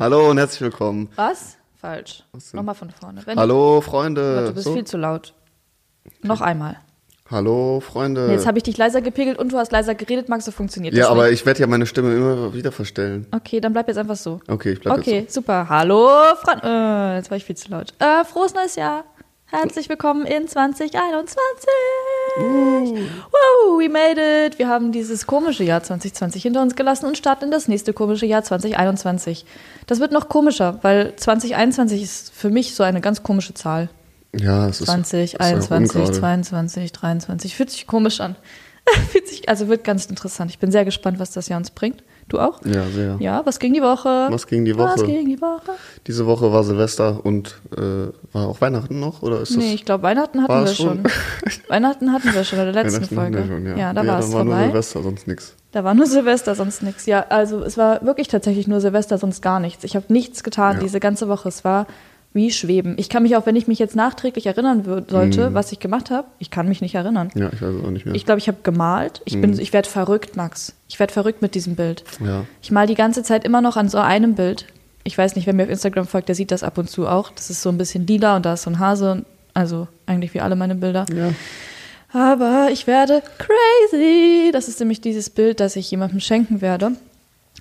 Hallo und herzlich willkommen. Was? Falsch. Was? Nochmal von vorne. Wenn Hallo Freunde. Du bist So. viel zu laut. Noch einmal. Hallo Freunde. Nee, Jetzt habe ich dich leiser gepegelt und du hast leiser geredet, Max, so funktioniert ja, das aber nicht. ich werde ja meine Stimme immer wieder verstellen. Okay, dann bleib jetzt einfach so. Okay, ich bleib Okay, super. Hallo, Freunde. Äh, jetzt war ich viel zu laut. Äh, frohes neues Jahr. Herzlich willkommen in 2021. Woo, we made it. Wir haben dieses komische Jahr 2020 hinter uns gelassen und starten in das nächste komische Jahr 2021. Das wird noch komischer, weil 2021 ist für mich so eine ganz komische Zahl. Ja, es ist 20, ist auch 21, ungerade. 22, 23. Fühlt sich komisch an. Fühlt sich, also wird ganz interessant. Ich bin sehr gespannt, was das Jahr uns bringt. Du auch? Ja, sehr. Ja, was ging die Woche? Was ging die Was Woche? ging die Woche? Diese Woche war Silvester und äh, war auch Weihnachten noch oder ist das? Nee, ich glaube, Weihnachten hatten wir schon. Weihnachten hatten wir schon in der letzten Folge. schon, ja. ja. da nee, war es war nur vorbei. Silvester, sonst nix. Da war nur Silvester, sonst nichts. Ja, also es war wirklich tatsächlich nur Silvester, sonst gar nichts. Ich habe nichts getan Ja. diese ganze Woche. Es war Schweben. Ich kann mich auch, wenn ich mich jetzt nachträglich erinnern wür- sollte, Mhm. was ich gemacht habe, ich kann mich nicht erinnern. Ja, ich weiß es auch nicht mehr. Ich glaube, ich habe gemalt. Ich bin, ich werde verrückt, Max. Ich werde verrückt mit diesem Bild. ja. Ich mal die ganze Zeit immer noch an so einem Bild. Ich weiß nicht, wer mir auf Instagram folgt, der sieht das ab und zu auch. Das ist so ein bisschen lila und da ist so ein Hase. Also eigentlich wie alle meine Bilder. ja. Aber ich werde crazy. Das ist nämlich dieses Bild, das ich jemandem schenken werde.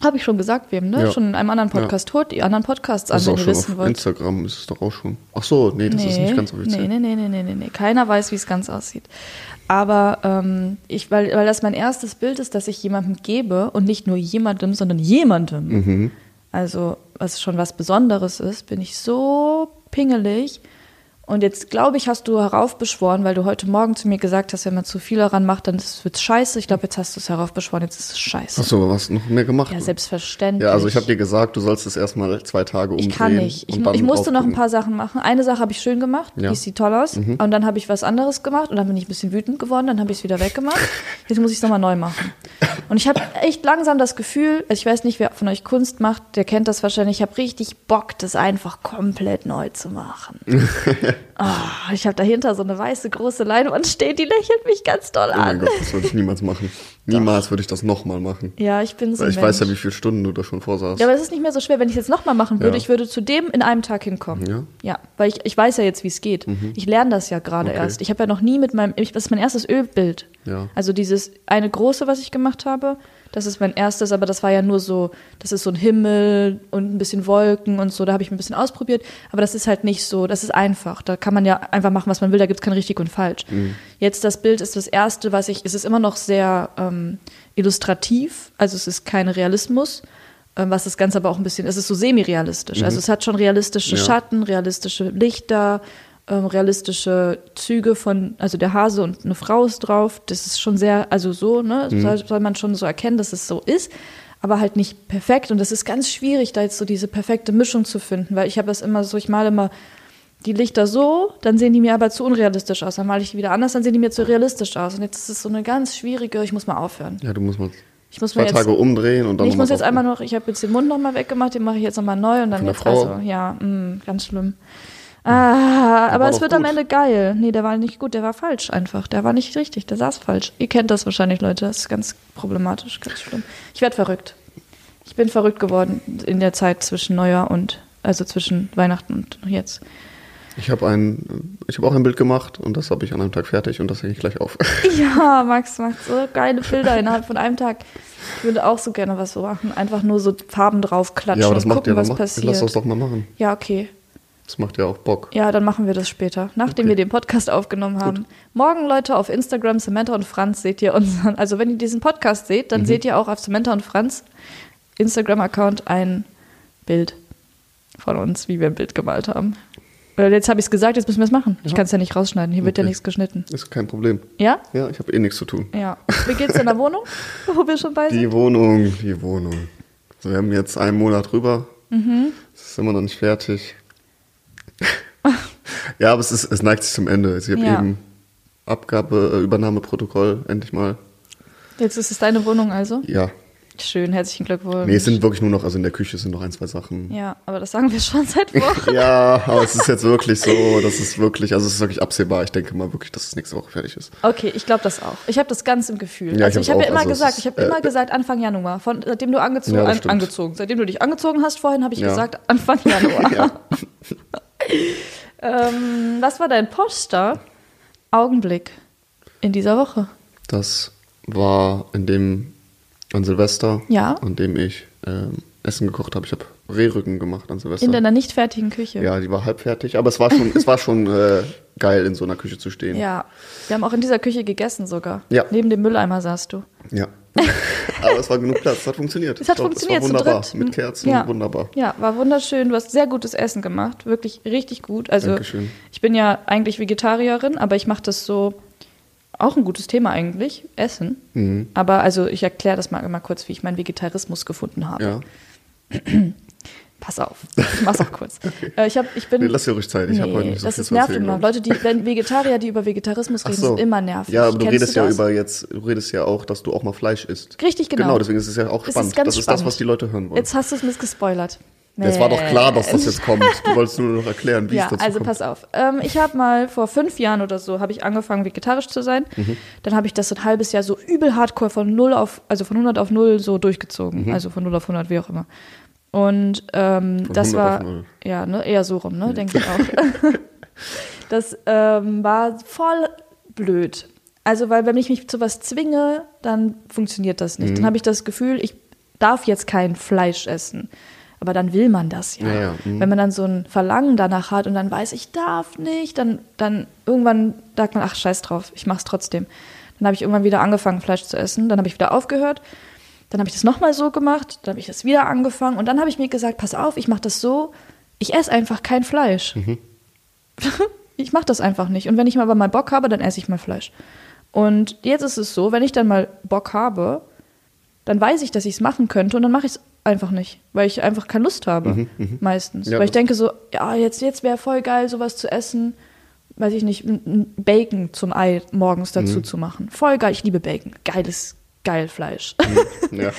Habe ich schon gesagt, wem, ne? Ja. Schon in einem anderen Podcast. Hört die anderen Podcasts an, wenn ihr wissen wollt. Instagram, ist es doch auch schon. Ach so, nee, das ist nicht ganz offiziell. Nee, nee, nee, nee, nee, nee. Keiner weiß, wie es ganz aussieht. Aber ähm, ich, weil, weil das mein erstes Bild ist, das ich jemandem gebe und nicht nur jemandem, sondern jemandem. Mhm. Also, was schon was Besonderes ist, bin ich so pingelig. Und jetzt glaube ich, hast du heraufbeschworen, weil du heute Morgen zu mir gesagt hast, wenn man zu viel daran macht, dann wird es scheiße. Ich glaube, jetzt hast du es heraufbeschworen, jetzt ist es scheiße. Ach so, was noch mehr gemacht? Ja, selbstverständlich. Ja, also ich habe dir gesagt, du sollst es erstmal zwei Tage umdrehen. Ich kann nicht. Ich, ich musste noch ein paar Sachen machen. Eine Sache habe ich schön gemacht, Ja. Mhm. die sieht toll aus. Und dann habe ich was anderes gemacht und dann bin ich ein bisschen wütend geworden, dann habe ich es wieder weggemacht. Jetzt muss ich es nochmal neu machen. Und ich habe echt langsam das Gefühl, also ich weiß nicht, wer von euch Kunst macht, der kennt das wahrscheinlich, ich habe richtig Bock, das einfach komplett neu zu machen. oh, ich habe dahinter so eine weiße große Leinwand stehen, die lächelt mich ganz doll Oh mein an. Gott, das würde ich niemals machen. Niemals würde ich das nochmal machen. Ja, ich bin so Weil ich weiß ja, Mensch. wie viele Stunden du da schon vorsaßt. Ja, aber es ist nicht mehr so schwer, wenn ich es jetzt nochmal machen würde. Ja. Ich würde zu dem in einem Tag hinkommen. Ja? Ja, weil ich, ich weiß ja jetzt, wie es geht. Ich lerne das ja gerade Okay. erst. Ich habe ja noch nie mit meinem, ich, das ist mein erstes Ölbild. Ja. Also dieses eine große, was ich gemacht habe, das ist mein erstes, aber das war ja nur so, das ist so ein Himmel und ein bisschen Wolken und so, da habe ich ein bisschen ausprobiert, aber das ist halt nicht so, das ist einfach. Da kann man ja einfach machen, was man will, da gibt es kein richtig und falsch. Jetzt das Bild ist das erste, was ich, es ist immer noch sehr ähm, illustrativ, also es ist kein Realismus, ähm, was das Ganze aber auch ein bisschen, es ist so semi-realistisch. Also es hat schon realistische Ja. Schatten, realistische Lichter, ähm, realistische Züge von, also der Hase und eine Frau ist drauf. Das ist schon sehr, also so, ne, soll, soll man schon so erkennen, dass es so ist, aber halt nicht perfekt. Und das ist ganz schwierig, da jetzt so diese perfekte Mischung zu finden, weil ich habe das immer so, ich male immer die Lichter so, dann sehen die mir aber zu unrealistisch aus. Dann male ich die wieder anders, dann sehen die mir zu realistisch aus. Und jetzt ist es so eine ganz schwierige, ich muss mal aufhören. Ja, du musst mal Ich muss zwei jetzt, Tage umdrehen und dann Nee, ich muss jetzt einmal noch, ich habe jetzt den Mund nochmal weggemacht, den mache ich jetzt nochmal neu und dann jetzt, Frau? also, ja, mh, ganz schlimm. Ah, aber es wird am gut. Ende geil. Nee, der war nicht gut, der war falsch einfach. Der war nicht richtig, der saß falsch. Ihr kennt das wahrscheinlich, Leute. Das ist ganz problematisch, ganz schlimm. Ich werde verrückt. Ich bin verrückt geworden in der Zeit zwischen Neujahr und, also zwischen Weihnachten und jetzt. Ich habe ein, ich habe auch ein Bild gemacht und das habe ich an einem Tag fertig und das hänge ich gleich auf. Ja, Max macht so geile Bilder innerhalb von einem Tag. Ich würde auch so gerne was so machen. Einfach nur so Farben draufklatschen ja, aber das und macht gucken, ja, was macht, passiert. lass das doch mal machen. Ja, okay. Das macht ja auch Bock. Ja, dann machen wir das später, nachdem Okay. wir den Podcast aufgenommen haben. Morgen, Leute, auf Instagram, Samantha und Franz seht ihr unseren, also wenn ihr diesen Podcast seht, Mhm. dann seht ihr auch auf Samantha und Franz Instagram-Account ein Bild von uns, wie wir ein Bild gemalt haben. Jetzt habe ich es gesagt, jetzt müssen wir es machen. Ich Ja. kann es ja nicht rausschneiden, hier wird ja Okay. nichts geschnitten. Ist kein Problem. Ja? Ja, ich habe eh nichts zu tun. Ja. Wie geht's in der Wohnung, wo wir schon bei sind? Die Wohnung, die Wohnung. Also wir haben jetzt einen Monat rüber. Mhm. Es ist immer noch nicht fertig. Ja, aber es, ist, es neigt sich zum Ende. Ich habe Ja. eben Abgabe, äh, Übernahmeprotokoll, endlich mal. Jetzt ist es deine Wohnung also? Ja, Schön, herzlichen Glückwunsch. Nee, es sind wirklich nur noch, also in der Küche sind noch ein, zwei Sachen. ja, aber das sagen wir schon seit Wochen. Ja, aber es ist jetzt wirklich so, das ist wirklich, also es ist wirklich absehbar. Ich denke mal wirklich, dass es nächste Woche fertig ist. Okay, ich glaube das auch. Ich habe das ganz im Gefühl. Ja, also ich habe hab's ja immer Also es gesagt, ich habe äh, immer gesagt Anfang Januar. Von seitdem du angezogen, Ja, an, angezogen, seitdem du dich angezogen hast vorhin, habe ich Ja. gesagt Anfang Januar. Ja. ähm, was war dein Poster Augenblick in dieser Woche? Das war in dem, an Silvester, Ja. an dem ich ähm, Essen gekocht habe. Ich habe Rehrücken gemacht an Silvester. In deiner nicht fertigen Küche. ja, die war halb fertig, aber es war schon, es war schon äh, geil, in so einer Küche zu stehen. Ja, wir haben auch in dieser Küche gegessen sogar. Ja. Neben dem Mülleimer saßt du. Ja. aber es war genug Platz, es hat funktioniert. Es hat glaub, funktioniert, Es zu war wunderbar, dritt. mit Kerzen, Ja. wunderbar. Ja, war wunderschön. Du hast sehr gutes Essen gemacht. Wirklich richtig gut. Also, Dankeschön. ich bin ja eigentlich Vegetarierin, aber ich mache das so. Auch ein gutes Thema eigentlich, Essen. Mhm. Aber also ich erkläre das mal, mal kurz, wie ich meinen Vegetarismus gefunden habe. Ja. Pass auf, ich mach's auch kurz. Äh, ich, hab, ich bin. Nee, lass dir ruhig Zeit, ich hab heute nicht so das viel ist nervig immer. Leute, die, wenn Vegetarier, die über Vegetarismus reden, so. sind immer nervig. Ja, aber du Kennst redest ja das? über jetzt, du redest ja auch, dass du auch mal Fleisch isst. Richtig, genau. Genau, deswegen ist es ja auch spannend. ist ganz das ist spannend. das, was die Leute hören wollen. Jetzt hast du es mir gespoilert. Es war doch klar, dass das jetzt kommt. Du wolltest nur noch erklären, wie Ja, es dazu also kommt. pass auf. Ähm, ich habe mal vor fünf Jahren oder so habe ich angefangen vegetarisch zu sein. Mhm. Dann habe ich das ein halbes Jahr so übel hardcore von null auf, also von 100 auf null so Mhm. durchgezogen. Also von 0 auf 100, wie auch immer. Und ähm, das 100 war ja ne, eher so rum, ne, denke ich auch. das ähm, war voll blöd. Also weil wenn ich mich zu was zwinge, dann funktioniert das Mhm. nicht. Dann habe ich das Gefühl, ich darf jetzt kein Fleisch essen. Aber dann will man das ja. Ja, ja, mhm. Wenn man dann so ein Verlangen danach hat und dann weiß, ich darf nicht, dann, dann irgendwann sagt man, ach scheiß drauf, ich mach's trotzdem. Dann habe ich irgendwann wieder angefangen, Fleisch zu essen. Dann habe ich wieder aufgehört. Dann habe ich das nochmal so gemacht. Dann habe ich das wieder angefangen. Und dann habe ich mir gesagt, pass auf, ich mache das so, ich esse einfach kein Fleisch. ich mache das einfach nicht. Und wenn ich mal aber mal Bock habe, dann esse ich mal Fleisch. Und jetzt ist es so, wenn ich dann mal Bock habe, dann weiß ich, dass ich es machen könnte und dann mache ich es einfach nicht, weil ich einfach keine Lust habe, meistens. Ja, weil ich denke so, ja, jetzt, jetzt wäre voll geil, sowas zu essen, weiß ich nicht, ein- Bacon zum Ei morgens dazu zu machen. Voll geil, ich liebe Bacon. Geiles, geil Fleisch. Ja.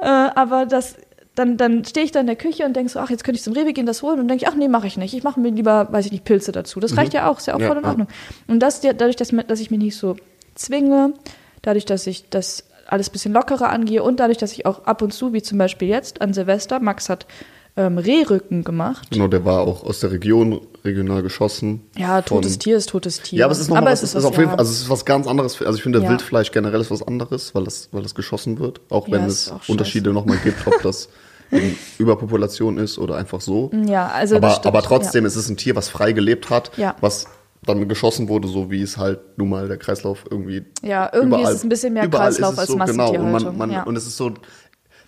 Äh, aber das, dann, dann stehe ich da in der Küche und denke so, ach, jetzt könnte ich zum Rewe gehen, das holen und denke ich, ach nee, mache ich nicht. Ich mache mir lieber, weiß ich nicht, Pilze dazu. Das reicht ja auch, ist ja auch Ja, voll in ja. Ordnung. Und das, dadurch, dass, dass ich mich nicht so zwinge, dadurch, dass ich das alles ein bisschen lockerer angehe und dadurch, dass ich auch ab und zu, wie zum Beispiel jetzt an Silvester, Max hat ähm, Rehrücken gemacht. Genau, der war auch aus der Region, regional geschossen. Ja, totes Tier ist totes Tier. Ja, aber es ist nochmal was, es ist auf jeden Fall, ja. also es ist was ganz anderes. Also ich finde, Ja. Wildfleisch generell ist was anderes, weil das, weil das geschossen wird. Auch Ja, wenn ist es auch Unterschiede nochmal gibt, ob das in Überpopulation ist oder einfach so. Ja, also aber, stimmt, aber trotzdem ist es ein Tier, was frei gelebt hat, Ja. was dann geschossen wurde, so wie es halt nun mal der Kreislauf irgendwie. Ja, irgendwie ist es ein bisschen mehr überall Kreislauf ist als so, Genau, und, Massentierhaltung, man, man, ja. und es ist so,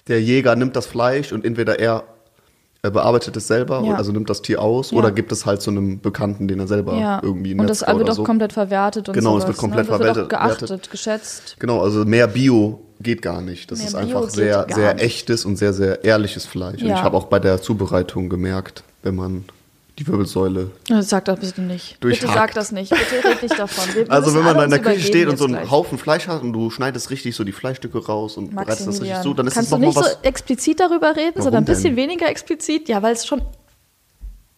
der Jäger nimmt das Fleisch und entweder er äh, bearbeitet es selber, Ja. also nimmt das Tier aus, Ja. oder gibt es halt zu einem Bekannten, den er selber ja. irgendwie Und das Metzger wird auch so. komplett verwertet und Genau, es sowas, wird komplett ne? das Wird auch verwertet- geachtet, geschätzt. Genau, also mehr Bio geht gar nicht. Das Mehr ist Bio einfach geht sehr, sehr nicht. echtes und sehr, sehr ehrliches Fleisch. Und ich habe auch bei der Zubereitung gemerkt, wenn man die Wirbelsäule. Sag das bitte nicht. Bitte sag das nicht. Bitte red nicht davon. Wir Also wenn man da in der Küche steht und so einen gleich. Haufen Fleisch hat und du schneidest richtig so die Fleischstücke raus und bereitest das richtig so, dann ist kannst es du noch mal nicht was. so explizit darüber reden, Warum sondern ein bisschen denn? weniger explizit? Ja, weil es schon ein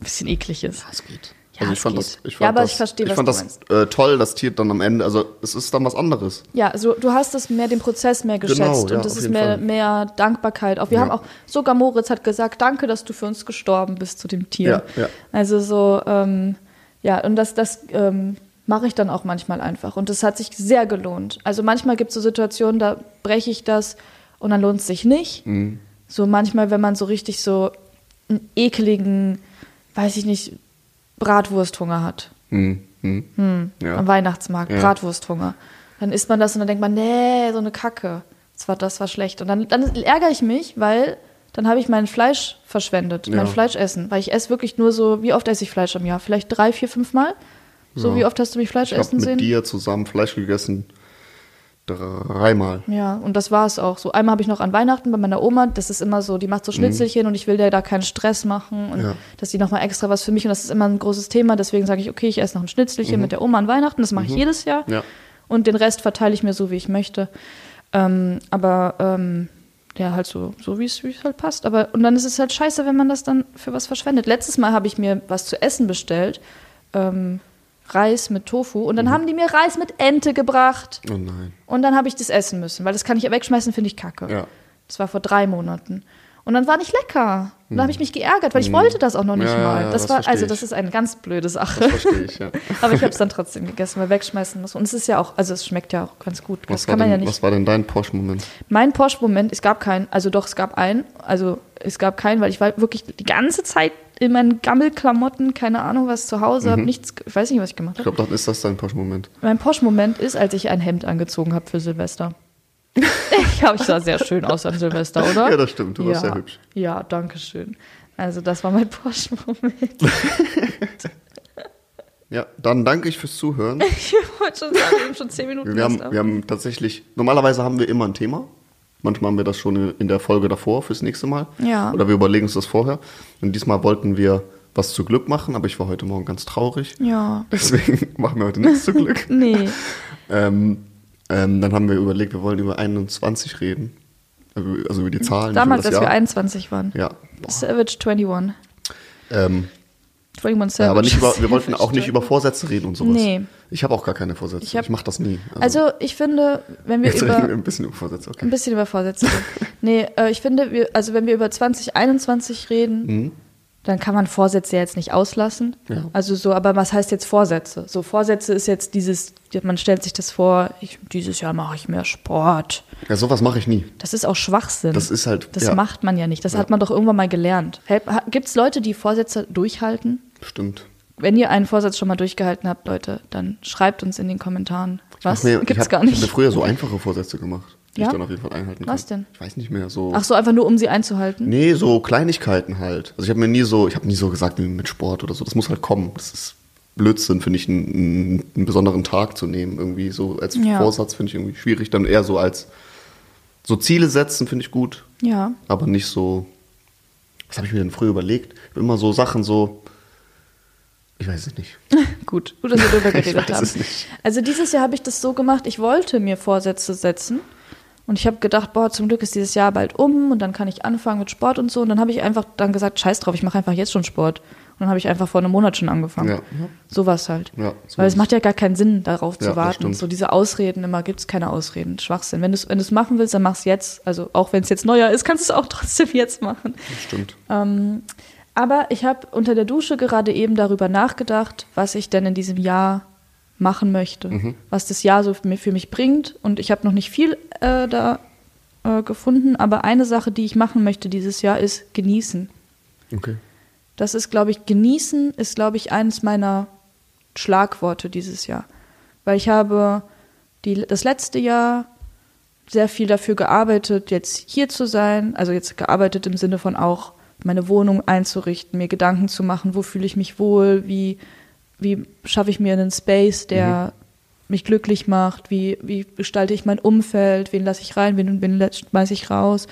bisschen eklig ist. Es geht. Ja, also ich fand geht. das, ich fand Ja, aber das, ich verstehe, ich was fand das äh, toll, das Tier dann am Ende, also es ist dann was anderes. Ja, also du hast es mehr den Prozess mehr geschätzt Genau, ja, und es auf ist mehr, Fall. mehr Dankbarkeit. Auch wir Ja. haben auch sogar Moritz hat gesagt, danke, dass du für uns gestorben bist zu dem Tier. Ja, ja. Also so ähm, ja und das das ähm, mache ich dann auch manchmal einfach und das hat sich sehr gelohnt. Also manchmal gibt es so Situationen, da breche ich das und dann lohnt es sich nicht. Mhm. So manchmal, wenn man so richtig so einen ekeligen, weiß ich nicht, Bratwursthunger hat Hm, hm. am Ja. Weihnachtsmarkt, Ja. Bratwursthunger. Dann isst man das und dann denkt man, nee, so eine Kacke. Das war, das war schlecht. Und dann, dann ärgere ich mich, weil dann habe ich mein Fleisch verschwendet, mein Ja. Fleischessen. Weil ich esse wirklich nur so, wie oft esse ich Fleisch am Jahr? Vielleicht drei, vier, fünf Mal? So, wie oft hast du mich Fleisch Ich habe essen mit sehen? dir zusammen Fleisch gegessen. Dreimal. Ja, und das war es auch. So einmal habe ich noch an Weihnachten bei meiner Oma, das ist immer so, die macht so Schnitzelchen und ich will der da keinen Stress machen und Mhm. Ja. dass die nochmal extra was für mich und das ist immer ein großes Thema, deswegen sage ich, okay, ich esse noch ein Schnitzelchen mit der Oma an Weihnachten, das mache ich jedes Jahr Mhm. Ja. und den Rest verteile ich mir so, wie ich möchte. Ähm, aber ähm, ja, halt so, so wie es wie es halt passt. Aber und dann ist es halt scheiße, wenn man das dann für was verschwendet. Letztes Mal habe ich mir was zu essen bestellt. Ähm, Reis mit Tofu. Und dann haben die mir Reis mit Ente gebracht. Oh nein. Und dann habe ich das essen müssen, weil das kann ich ja wegschmeißen, finde ich kacke. Ja. Das war vor drei Monaten. Und dann war nicht lecker. Und da habe ich mich geärgert, weil ich wollte das auch noch nicht. Ja, mal. das das war, also das ist eine ganz blöde Sache. Das verstehe ich, ja. Aber ich habe es dann trotzdem gegessen, weil wegschmeißen muss. Und es ist ja auch, also es schmeckt ja auch ganz gut. Was, das war kann man denn, ja nicht. was war denn dein Porsche-Moment? Mein Porsche-Moment, es gab keinen, also doch, es gab einen, also es gab keinen, weil ich war wirklich die ganze Zeit in meinen Gammelklamotten, keine Ahnung was zu Hause, Mhm. habe nichts, ich weiß nicht, was ich gemacht Ich habe. glaube, dann ist das dein Porsche-Moment. Mein Porsche-Moment ist, als ich ein Hemd angezogen habe für Silvester. ich habe, ich sah sehr schön aus an Silvester, oder? Ja, das stimmt. Du warst ja. sehr hübsch. Ja, danke schön. Also das war mein Porsche-Moment. Ja, dann danke ich fürs Zuhören. ich wollte schon sagen, wir haben schon zehn Minuten. Wir haben, wir haben tatsächlich, normalerweise haben wir immer ein Thema. Manchmal haben wir das schon in der Folge davor fürs nächste Mal. Ja. Oder wir überlegen uns das vorher. Und diesmal wollten wir was zu Glück machen, aber ich war heute Morgen ganz traurig. Ja. Deswegen machen wir heute nichts zu Glück. Nee. Ähm, ähm, dann haben wir überlegt, wir wollen über 21 reden. Also über die Zahlen. nicht Damals, als wir Jahr. 21 waren. Ja. Boah. Savage 21. Ähm, 21 ja, Savage. aber nicht über, wir wollten auch nicht über Vorsätze reden und sowas. Nee. Ich habe auch gar keine Vorsätze. Ich Ich, mache das nie. Also ich finde, wenn wir jetzt über ein bisschen über Vorsätze. Okay. ein bisschen über Vorsätze. Nee, äh, ich finde, wir, also wenn wir über 2021 reden, Mhm. dann kann man Vorsätze ja jetzt nicht auslassen. Ja. Also so, aber was heißt jetzt Vorsätze? So Vorsätze ist jetzt dieses, man stellt sich das vor, ich, dieses Jahr mache ich mehr Sport. Ja, sowas mache ich nie. Das ist auch Schwachsinn. Das ist halt. Das ja, macht man ja nicht. Das hat man doch irgendwann mal gelernt. Gibt es Leute, die Vorsätze durchhalten? Stimmt. Wenn ihr einen Vorsatz schon mal durchgehalten habt, Leute, dann schreibt uns in den Kommentaren. Was? Mir, Gibt's ich hab, gar Ich nicht. habe mir früher so einfache Vorsätze gemacht, die Ja? ich dann auf jeden Fall einhalten kann. Was denn? Ich weiß nicht mehr. So. Ach so, einfach nur um sie einzuhalten? Nee, so Kleinigkeiten halt. Also ich habe mir nie so, ich habe nie so gesagt wie mit Sport oder so. Das muss halt kommen. Das ist Blödsinn, finde ich, einen, einen besonderen Tag zu nehmen. Irgendwie so als Ja. Vorsatz finde ich irgendwie schwierig. Dann eher so als so Ziele setzen finde ich gut, Ja. aber nicht so. Was habe ich mir denn früher überlegt? Ich habe immer so Sachen so. Ich weiß es nicht. Gut, gut, dass wir darüber Ich geredet weiß haben. es nicht. Also dieses Jahr habe ich das so gemacht, ich wollte mir Vorsätze setzen. Und ich habe gedacht, boah, zum Glück ist dieses Jahr bald um und dann kann ich anfangen mit Sport und so. Und dann habe ich einfach dann gesagt, scheiß drauf, ich mache einfach jetzt schon Sport. Und dann habe ich einfach vor einem Monat schon angefangen. Ja, ja. Sowas halt. Ja, so Weil es macht ja gar keinen Sinn, darauf Ja, zu das warten. So diese Ausreden immer, gibt es keine Ausreden. Schwachsinn. Wenn du es wenn du's machen willst, dann mach's jetzt. Also auch wenn es jetzt neuer ist, kannst du es auch trotzdem jetzt machen. Das stimmt. Ähm, aber ich habe unter der Dusche gerade eben darüber nachgedacht, was ich denn in diesem Jahr machen möchte, Mhm. was das Jahr so für mich, bringt. Und ich habe noch nicht viel äh, da äh, gefunden, aber eine Sache, die ich machen möchte dieses Jahr, ist genießen. Okay. Das ist, glaube ich, genießen ist, glaube ich, eines meiner Schlagworte dieses Jahr. Weil ich habe die, das letzte Jahr sehr viel dafür gearbeitet, jetzt hier zu sein. Also jetzt gearbeitet im Sinne von auch meine Wohnung einzurichten, mir Gedanken zu machen, wo fühle ich mich wohl, wie, wie schaffe ich mir einen Space, der mich glücklich macht, wie, wie gestalte ich mein Umfeld, wen lasse ich rein, wen, wen schmeiße ich raus.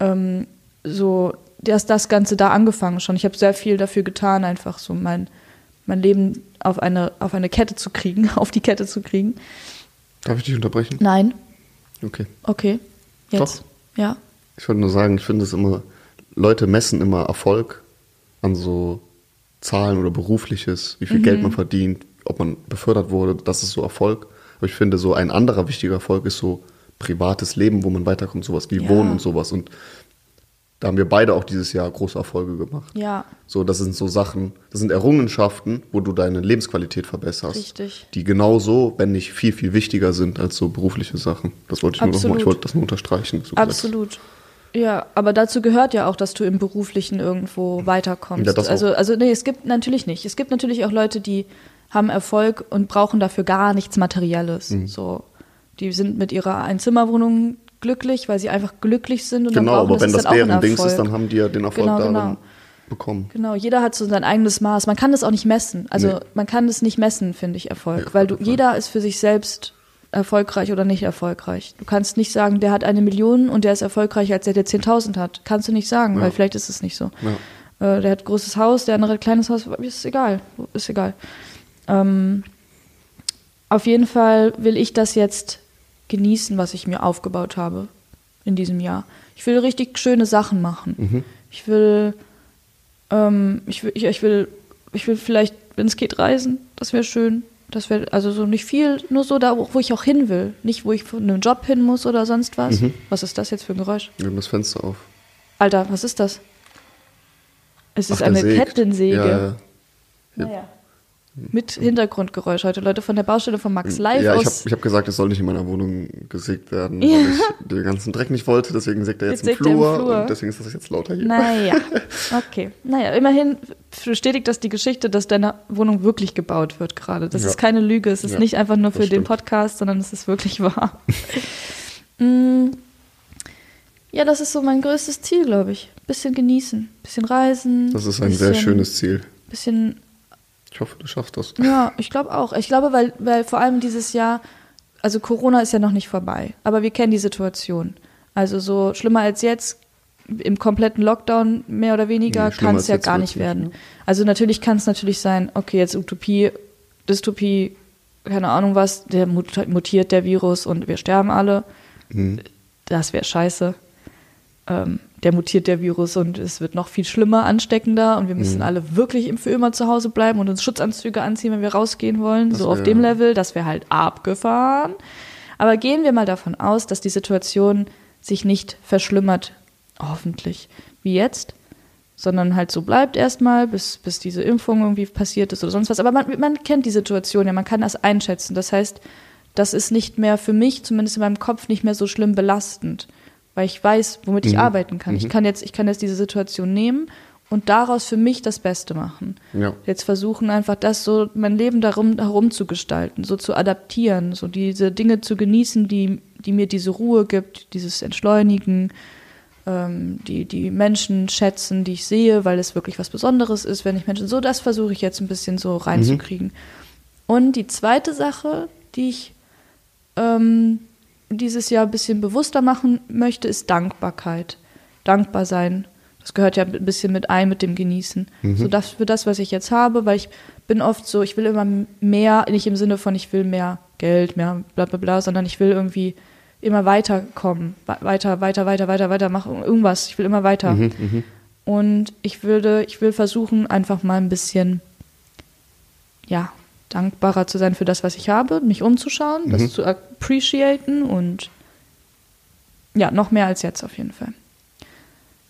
Ähm, so, das, das Ganze da angefangen schon. Ich habe sehr viel dafür getan, einfach so mein, mein Leben auf eine, auf eine Kette zu kriegen, auf die Kette zu kriegen. Darf ich dich unterbrechen? Nein, Okay. okay. Jetzt. Doch. Ja. Ich wollte nur sagen, ich finde es immer, Leute messen immer Erfolg an so Zahlen oder berufliches, wie viel Geld Mhm. man verdient, ob man befördert wurde, das ist so Erfolg. Aber ich finde, so ein anderer wichtiger Erfolg ist so privates Leben, wo man weiterkommt, sowas wie Ja. Wohnen und sowas. Und da haben wir beide auch dieses Jahr große Erfolge gemacht. Ja. So, das sind so Sachen, das sind Errungenschaften, wo du deine Lebensqualität verbesserst. Richtig. Die genauso, wenn nicht viel, viel wichtiger sind als so berufliche Sachen. Das wollte ich nur noch mal, Absolut. ich wollte das nur unterstreichen. Absolut. Ja, aber dazu gehört ja auch, dass du im Beruflichen irgendwo weiterkommst. Ja, das auch. also, also nee, es gibt natürlich nicht. Es gibt natürlich auch Leute, die haben Erfolg und brauchen dafür gar nichts Materielles. Mhm. So, die sind mit ihrer Einzimmerwohnung glücklich, weil sie einfach glücklich sind und dann Genau, brauchen aber wenn ist das dann ein deren Dings ist, dann haben die ja den Erfolg Genau, darin genau. bekommen. Genau, jeder hat so sein eigenes Maß. Man kann das auch nicht messen. Also Nee. man kann das nicht messen, finde ich, Erfolg. Nee, weil du, jeder ist für sich selbst erfolgreich oder nicht erfolgreich. Du kannst nicht sagen, der hat eine Million und der ist erfolgreicher als der, der 10.000 hat. Kannst du nicht sagen, Ja. weil vielleicht ist es nicht so. Ja. Äh, der hat ein großes Haus, der andere hat ein kleines Haus, ist egal. Ist egal. Ähm, auf jeden Fall will ich das jetzt genießen, was ich mir aufgebaut habe. in diesem Jahr. Ich will richtig schöne Sachen machen. Mhm. Ich will, ähm, ich will, ich, ich will, ich will vielleicht, wenn es geht, reisen. Das wäre schön. Das wäre also so nicht viel, nur so da, wo ich auch hin will. Nicht, wo ich von einem Job hin muss oder sonst was. Mhm. Was ist das jetzt für ein Geräusch? Wir haben das Fenster auf. Alter, was ist das? Es ist Ach, eine sägt. Kettensäge. Ja, ja. Naja. Mit Hintergrundgeräusch heute. Leute von der Baustelle von Max live ja, ich habe aus. ich hab gesagt, es soll nicht in meiner Wohnung gesägt werden, Ja. weil ich den ganzen Dreck nicht wollte. Deswegen sägt er jetzt, Jetzt im, er im Flur, Flur. und deswegen ist das jetzt lauter hier. Naja, okay. Naja, immerhin bestätigt das die Geschichte, dass deine Wohnung wirklich gebaut wird gerade. Das Ja. ist keine Lüge. Es ist Ja, nicht einfach nur für den. Podcast, sondern es ist wirklich wahr. Mm. ja, das ist so mein größtes Ziel, glaube ich. Bisschen genießen, bisschen reisen. Das ist ein bisschen, sehr schönes Ziel. Bisschen Ich hoffe, du schaffst das. Ja, ich glaube auch. Ich glaube, weil, weil vor allem dieses Jahr, also Corona ist ja noch nicht vorbei, aber wir kennen die Situation. Also so schlimmer als jetzt, im kompletten Lockdown mehr oder weniger, Nee, kann es ja gar nicht nicht, werden. ne? Also natürlich kann es natürlich sein, okay, jetzt Utopie, Dystopie, keine Ahnung was, der mut- mutiert der Virus und wir sterben alle. Mhm. Das wäre scheiße. Ähm, der mutiert der Virus und es wird noch viel schlimmer, ansteckender und wir müssen Mhm. alle wirklich für immer zu Hause bleiben und uns Schutzanzüge anziehen, wenn wir rausgehen wollen. Das so auf dem Level, das wäre halt abgefahren. Aber gehen wir mal davon aus, dass die Situation sich nicht verschlimmert, hoffentlich, wie jetzt, sondern halt so bleibt erstmal, bis, bis diese Impfung irgendwie passiert ist oder sonst was. Aber man, man kennt die Situation ja, man kann das einschätzen. Das heißt, das ist nicht mehr für mich, zumindest in meinem Kopf, nicht mehr so schlimm belastend, weil ich weiß, womit ich Mhm. arbeiten kann. Ich kann jetzt, ich kann jetzt diese Situation nehmen und daraus für mich das Beste machen. Ja. Jetzt versuchen einfach das so, mein Leben darum herum zu gestalten, so zu adaptieren, so diese Dinge zu genießen, die, die mir diese Ruhe gibt, dieses Entschleunigen, ähm, die, die Menschen schätzen, die ich sehe, weil es wirklich was Besonderes ist, wenn ich Menschen, so das versuche ich jetzt ein bisschen so reinzukriegen. Und die zweite Sache, die ich ähm, dieses Jahr ein bisschen bewusster machen möchte, ist Dankbarkeit. Dankbar sein. Das gehört ja ein bisschen mit ein, mit dem Genießen. So das für das, was ich jetzt habe, weil ich bin oft so, ich will immer mehr, nicht im Sinne von, ich will mehr Geld, mehr bla bla bla, sondern ich will irgendwie immer weiterkommen. We- Weiter, weiter, weiter, weiter, weiter machen. Irgendwas. Ich will immer weiter. Mhm, Und ich würde, ich will versuchen, einfach mal ein bisschen, ja, dankbarer zu sein für das, was ich habe, mich umzuschauen, Mhm. das zu appreciaten und ja, noch mehr als jetzt auf jeden Fall.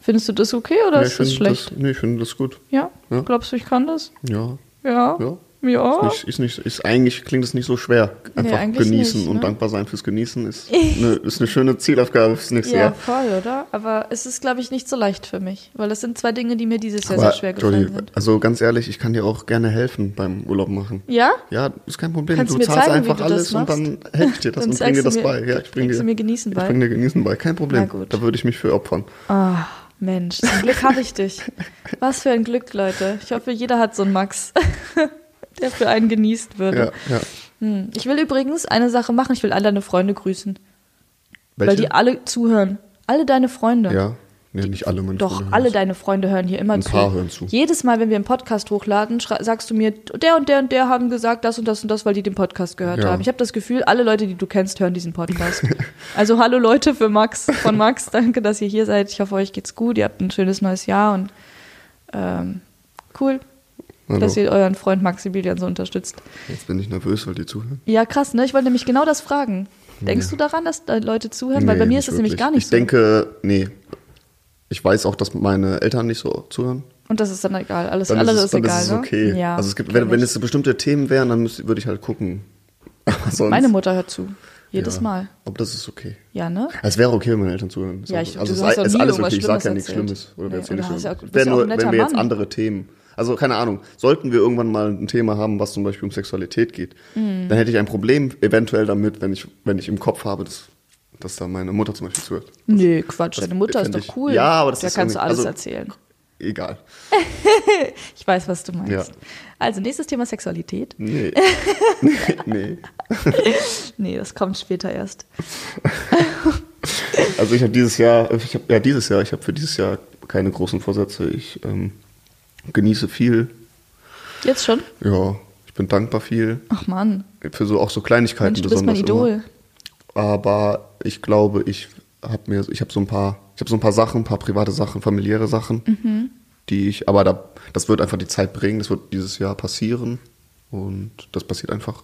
Findest du das okay oder Nee, ist das schlecht? Das, nee, ich finde das gut. ja? Ja. Glaubst du, ich kann das? Ja. Ja. Ja. Ja. Ist, nicht, ist, nicht, ist eigentlich klingt es nicht so schwer. Einfach eigentlich genießen nicht, und ne? dankbar sein fürs Genießen ist eine, ist eine schöne Zielaufgabe fürs nächste Ja, Jahr. voll, oder? Aber es ist, glaube ich, nicht so leicht für mich, weil das sind zwei Dinge, die mir dieses Jahr Aber, sehr schwer gefallen Jolly, sind. also ganz ehrlich, ich kann dir auch gerne helfen beim Urlaub machen. Ja? Ja, ist kein Problem. Kannst du zahlst zeigen, einfach alles und dann helfe ich dir das und bring dir das mir- bei. Ja, ich bring bringst dir, du mir Genießen ich bei? bring dir Genießen bei. Kein Problem. Da würde ich mich für opfern. Ah, Mensch, zum Glück habe ich dich. Was für ein Glück, Leute. Ich hoffe, jeder hat so einen Max, der für einen genießt würde. Ja, ja. Hm. Ich will übrigens eine Sache machen. Ich will alle deine Freunde grüßen. Weil Welche? die alle zuhören. Alle deine Freunde. ja. Nee, nicht alle meine Doch, Freunde alle deine Freunde hören hier immer Ein zu. paar hören zu. Jedes Mal, wenn wir einen Podcast hochladen, sagst du mir, der und der und der haben gesagt das und das und das, weil die den Podcast gehört Ja. haben. Ich habe das Gefühl, alle Leute, die du kennst, hören diesen Podcast. also hallo Leute für Max, von Max, danke, dass ihr hier seid. Ich hoffe, euch geht's gut. Ihr habt ein schönes neues Jahr und ähm, cool, Hallo. dass ihr euren Freund Maximilian so unterstützt. Jetzt bin ich nervös, weil die zuhören. Ja, krass, ne? Ich wollte nämlich genau das fragen. Denkst du daran, dass da Leute zuhören? Weil bei Nee, mir ist das nämlich wirklich. gar nicht ich so. Ich denke, nee. Ich weiß auch, dass meine Eltern nicht so zuhören. und das ist dann egal. Alles Dann andere ist, ist, es, dann egal, ist es ne? okay. Ja, also es gibt, wenn, wenn es bestimmte Themen wären, dann müsste, würde ich halt gucken. Sonst, Meine Mutter hört zu. Jedes ja, Mal. Aber das ist okay. Ja, ne? Es wäre okay, wenn meine Eltern zuhören. Ist Ja, ich- also es ist, ist alles okay. Ich sage ja nichts. Schlimmes. Oder Nee, nee, hier oder nicht hast Wäre ja nur, wenn wir jetzt andere Themen. Also keine Ahnung. Sollten wir irgendwann mal ein Thema haben, was zum Beispiel um Sexualität geht, Mhm. dann hätte ich ein Problem eventuell damit, wenn ich, wenn ich im Kopf habe, dass, dass da meine Mutter zum Beispiel zuhört. Nee, Quatsch, das deine Mutter ist fänd doch ich- cool. Ja, aber das Da ist kannst du alles also- erzählen. Egal. Ich weiß, was du meinst. Ja. Also, nächstes Thema Sexualität. Nee. nee. Nee, das kommt später erst. Also ich habe dieses Jahr, ich habe ja dieses Jahr, ich habe für dieses Jahr keine großen Vorsätze. Ich ähm, genieße viel. Jetzt schon? Ja, ich bin dankbar viel Ach Mann, für so auch so Kleinigkeiten Mensch, du bist mein besonders Idol. Immer. Aber ich glaube, ich habe mir, ich habe so ein paar, ich habe so ein paar Sachen, ein paar private Sachen, familiäre Sachen, die ich, aber da, das wird einfach die Zeit bringen, das wird dieses Jahr passieren und das passiert einfach.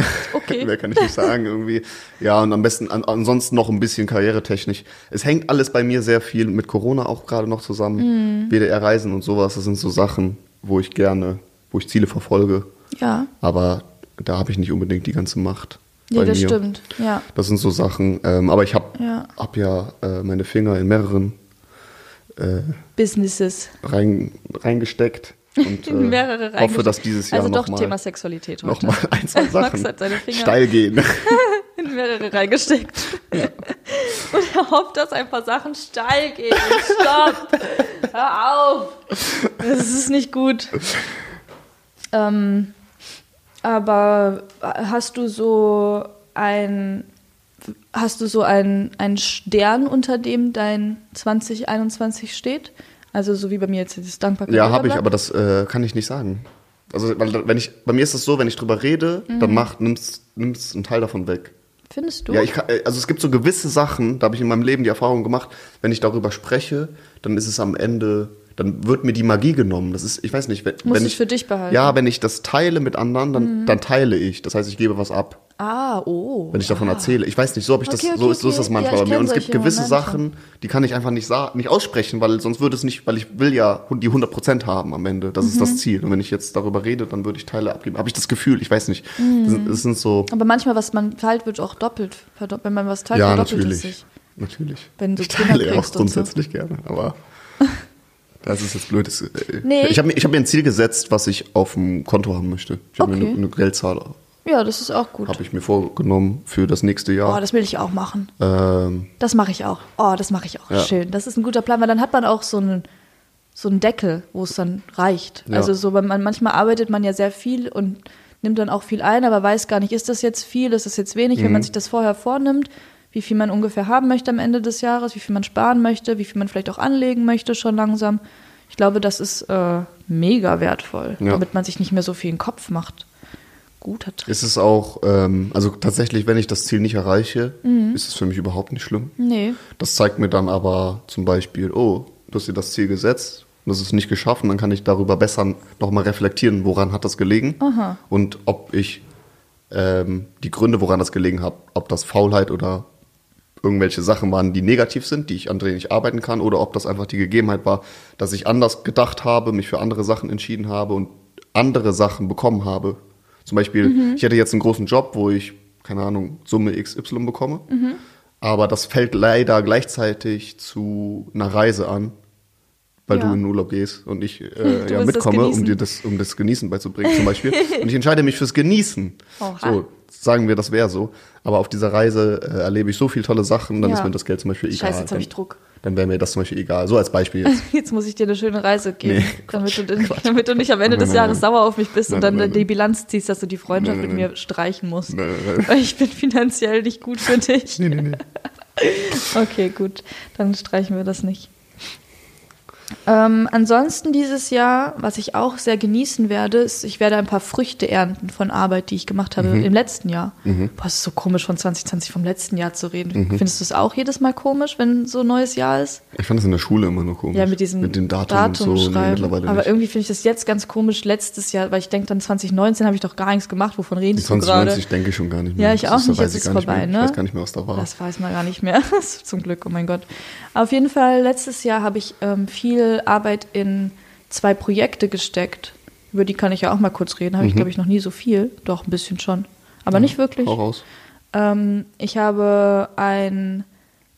Okay. Mehr kann ich nicht sagen irgendwie. Ja, und am besten an, ansonsten noch ein bisschen karrieretechnisch. Es hängt alles bei mir sehr viel mit Corona auch gerade noch zusammen. WDR-Reisen und sowas, das sind so Sachen, wo ich gerne, wo ich Ziele verfolge. Ja, Aber da habe ich nicht unbedingt die ganze Macht. nee, bei das mir. stimmt. Ja. Das sind so Sachen. Ähm, aber ich habe Ja. hab ja äh, meine Finger in mehreren äh, Businesses. rein, reingesteckt. Und äh, Mehrere hoffe, dass dieses Jahr Also doch noch Thema mal, Sexualität heute. noch mal ein, zwei Max Sachen hat seine Finger steil gehen. in mehrere reingesteckt. Und er hofft, dass ein paar Sachen steil gehen. Stopp! Hör auf! Das ist nicht gut. Ähm, aber hast du so ein hast du so einen, einen Stern, unter dem dein 2021 steht? Also so wie bei mir jetzt das Dankbarkeit. ja, habe ich, aber das äh, kann ich nicht sagen. Also, weil wenn ich, bei mir ist es so, wenn ich drüber rede, Mhm. dann macht, nimmst, nimmst einen Teil davon weg. Findest du? Ja, ich kann, äh, also es gibt so gewisse Sachen, da habe ich in meinem Leben die Erfahrung gemacht, wenn ich darüber spreche, dann ist es am Ende, dann wird mir die Magie genommen. Das ist, ich weiß nicht, wenn, Musst wenn ich, für dich behalten. Mhm. Ja, wenn ich das teile mit anderen, dann, dann teile ich. Das heißt, ich gebe was ab, ah, oh. wenn ich davon erzähle. Ich weiß nicht, so habe ich das, Okay, okay, so ist, so ist das okay. manchmal Ja, bei mir. Und es gibt gewisse. Sachen, die kann ich einfach nicht nicht aussprechen, weil sonst würde es nicht, weil ich will ja die 100% haben am Ende. Das ist Mhm. das Ziel. Und wenn ich jetzt darüber rede, dann würde ich Teile abgeben. Habe ich das Gefühl, ich weiß nicht. Mhm. Das, sind- das sind so, Aber manchmal, was man teilt, wird auch doppelt. Wenn man was teilt, ja, verdoppelt natürlich. es sich. Natürlich. Wenn du ich Kinder teile ja auch und so. grundsätzlich gerne, aber das ist jetzt blöd. Das, äh, Nee. Ich habe mir, ich hab mir ein Ziel gesetzt, was ich auf dem Konto haben möchte. Ich habe mir Okay. eine, eine Geldzahl Ja, das ist auch gut. habe ich mir vorgenommen für das nächste Oh, Jahr. das will ich auch machen. ähm, Das mache ich auch. Oh, das mache ich auch. Ja. Schön. Das ist ein guter Plan, weil dann hat man auch so einen, so einen Deckel, wo es dann reicht. Ja. Also so, weil man, manchmal arbeitet man ja sehr viel und nimmt dann auch viel ein, aber weiß gar nicht, ist das jetzt viel, ist das jetzt wenig, Mhm. wenn man sich das vorher vornimmt, wie viel man ungefähr haben möchte am Ende des Jahres, wie viel man sparen möchte, wie viel man vielleicht auch anlegen möchte schon langsam. Ich glaube, das ist äh, mega wertvoll, Ja. damit man sich nicht mehr so viel in den Kopf macht. Guter Trick. ist es auch, ähm, also tatsächlich, wenn ich das Ziel nicht erreiche, Mhm. ist es für mich überhaupt nicht schlimm. Nee. Das zeigt mir dann aber zum Beispiel, oh, du hast dir das Ziel gesetzt, und das ist nicht geschaffen, dann kann ich darüber besser nochmal reflektieren, woran hat das gelegen Aha. und ob ich ähm, die Gründe, woran das gelegen hat, ob das Faulheit oder irgendwelche Sachen waren, die negativ sind, die ich, an denen ich arbeiten kann, oder ob das einfach die Gegebenheit war, dass ich anders gedacht habe, mich für andere Sachen entschieden habe und andere Sachen bekommen habe. Zum Beispiel, ich hätte jetzt einen großen Job, wo ich, keine Ahnung, Summe XY bekomme, aber das fällt leider gleichzeitig zu einer Reise an, weil Ja. du in den Urlaub gehst und ich äh, ja, mitkomme, um dir das, um das Genießen beizubringen zum Beispiel. und ich entscheide mich fürs Genießen. Oha. So, sagen wir, das wäre so. Aber auf dieser Reise äh, erlebe ich so viele tolle Sachen, dann Ja. ist mir das Geld zum Beispiel egal. Scheiße, jetzt habe ich dann Druck. dann wäre mir das zum Beispiel egal. So als Beispiel jetzt. Jetzt muss ich dir eine schöne Reise geben, Nee, damit, du, den- damit du nicht am Ende Nein, des Jahres nein. sauer auf mich bist und dann die. Bilanz ziehst, dass du die Freundschaft mit mir streichen musst. Weil ich bin finanziell nicht gut für dich. nee, nee, nee. Okay, gut. Dann streichen wir das nicht. Ähm, ansonsten dieses Jahr, was ich auch sehr genießen werde, ist, ich werde ein paar Früchte ernten von Arbeit, die ich gemacht habe Mhm. im letzten Jahr. Boah, es ist so komisch, von 2020 vom letzten Jahr zu reden. Mhm. Findest du es auch jedes Mal komisch, wenn so ein neues Jahr ist? Ich fand das in der Schule immer nur komisch. Ja, mit diesem mit dem Datum, Datum so. Nee, schreiben. mittlerweile Aber nicht. irgendwie finde ich das jetzt ganz komisch letztes Jahr, weil ich denke dann 2019 habe ich doch gar nichts gemacht. Wovon redest du gerade? 2090 denke ich schon gar nicht mehr. Ja, ich Das auch ist- nicht, jetzt ich ist nicht vorbei, ne? Ich weiß gar nicht mehr, was da war. Das weiß man gar nicht mehr. Zum Glück, oh mein Gott. Auf jeden Fall, letztes Jahr habe ich ähm, viel Arbeit in zwei Projekte gesteckt. Über die kann ich ja auch mal kurz reden. Habe ich, Mhm. glaube ich, noch nie so viel. Doch, ein bisschen schon. Aber nicht wirklich. Hau raus. Ähm, ich habe ein,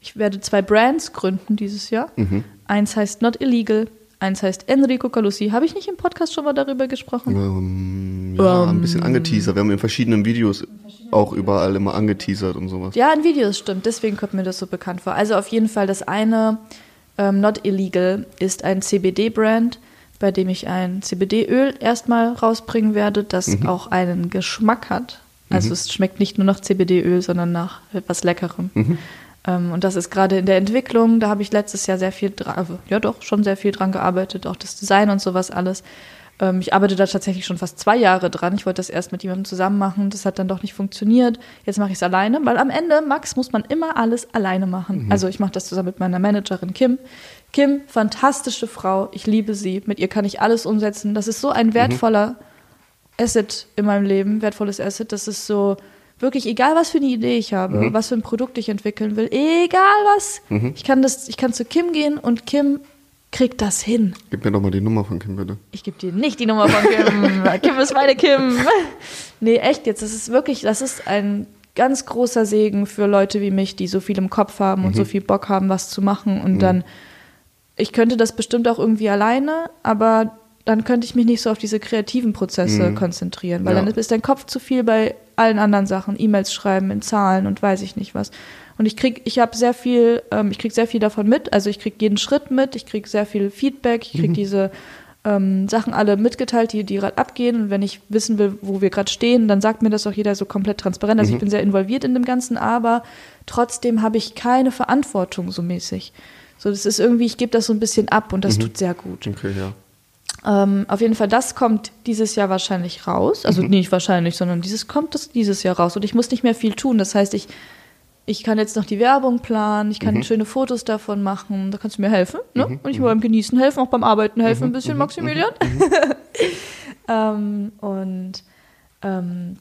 ich werde zwei Brands gründen dieses Jahr. Mhm. Eins heißt Not Illegal, eins heißt Enrico Calusi. Habe ich nicht im Podcast schon mal darüber gesprochen? Ähm, ja, ein bisschen angeteasert. Wir haben in verschiedenen Videos auch überall immer angeteasert und sowas. Ja, in Videos stimmt, deswegen kommt mir das so bekannt vor. Also auf jeden Fall das eine, ähm, Not Illegal, ist ein CBD-Brand, bei dem ich ein CBD-Öl erstmal rausbringen werde, das auch einen Geschmack hat. Also es schmeckt nicht nur nach CBD-Öl, sondern nach etwas Leckerem. Ähm, und das ist gerade in der Entwicklung, da habe ich letztes Jahr sehr viel dran, also, ja doch, schon sehr viel dran gearbeitet, auch das Design und sowas alles. Ähm, ich arbeite da tatsächlich schon fast zwei Jahre dran. Ich wollte das erst mit jemandem zusammen machen. Das hat dann doch nicht funktioniert. Jetzt mache ich es alleine, weil am Ende, Max, muss man immer alles alleine machen. Also ich mache das zusammen mit meiner Managerin Kim. Kim, fantastische Frau. Ich liebe sie. Mit ihr kann ich alles umsetzen. Das ist so ein wertvoller Asset in meinem Leben, wertvolles Asset. Das ist so wirklich egal, was für eine Idee ich habe, was für ein Produkt ich entwickeln will, egal was. Ich kann das, ich kann zu Kim gehen und Kim kriegt das hin. Gib mir doch mal die Nummer von Kim, bitte. Ich gebe dir nicht die Nummer von Kim. Kim ist meine Kim. Nee, echt jetzt. Das ist wirklich, das ist ein ganz großer Segen für Leute wie mich, die so viel im Kopf haben und so viel Bock haben, was zu machen. Und dann, ich könnte das bestimmt auch irgendwie alleine, aber dann könnte ich mich nicht so auf diese kreativen Prozesse konzentrieren, weil Ja. dann ist dein Kopf zu viel bei allen anderen Sachen, E-Mails schreiben in Zahlen und weiß ich nicht was. Und ich krieg, ich habe sehr viel, ähm, ich krieg sehr viel davon mit. Also ich krieg jeden Schritt mit, ich krieg sehr viel Feedback, ich krieg diese ähm, Sachen alle mitgeteilt, die die gerade abgehen. Und wenn ich wissen will, wo wir gerade stehen, dann sagt mir das auch jeder so komplett transparent. Also ich bin sehr involviert in dem Ganzen, aber trotzdem habe ich keine Verantwortung so mäßig. So, das ist irgendwie, ich gebe das so ein bisschen ab und das tut sehr gut. Okay, ja. Ähm, auf jeden Fall, das kommt dieses Jahr wahrscheinlich raus. Also nicht wahrscheinlich, sondern dieses kommt das dieses Jahr raus. Und ich muss nicht mehr viel tun. Das heißt, ich, ich kann jetzt noch die Werbung planen, ich kann schöne Fotos davon machen. Da kannst du mir helfen. Ne? Und ich will beim Genießen helfen, auch beim Arbeiten helfen, ein bisschen, Maximilian. ähm, und ähm,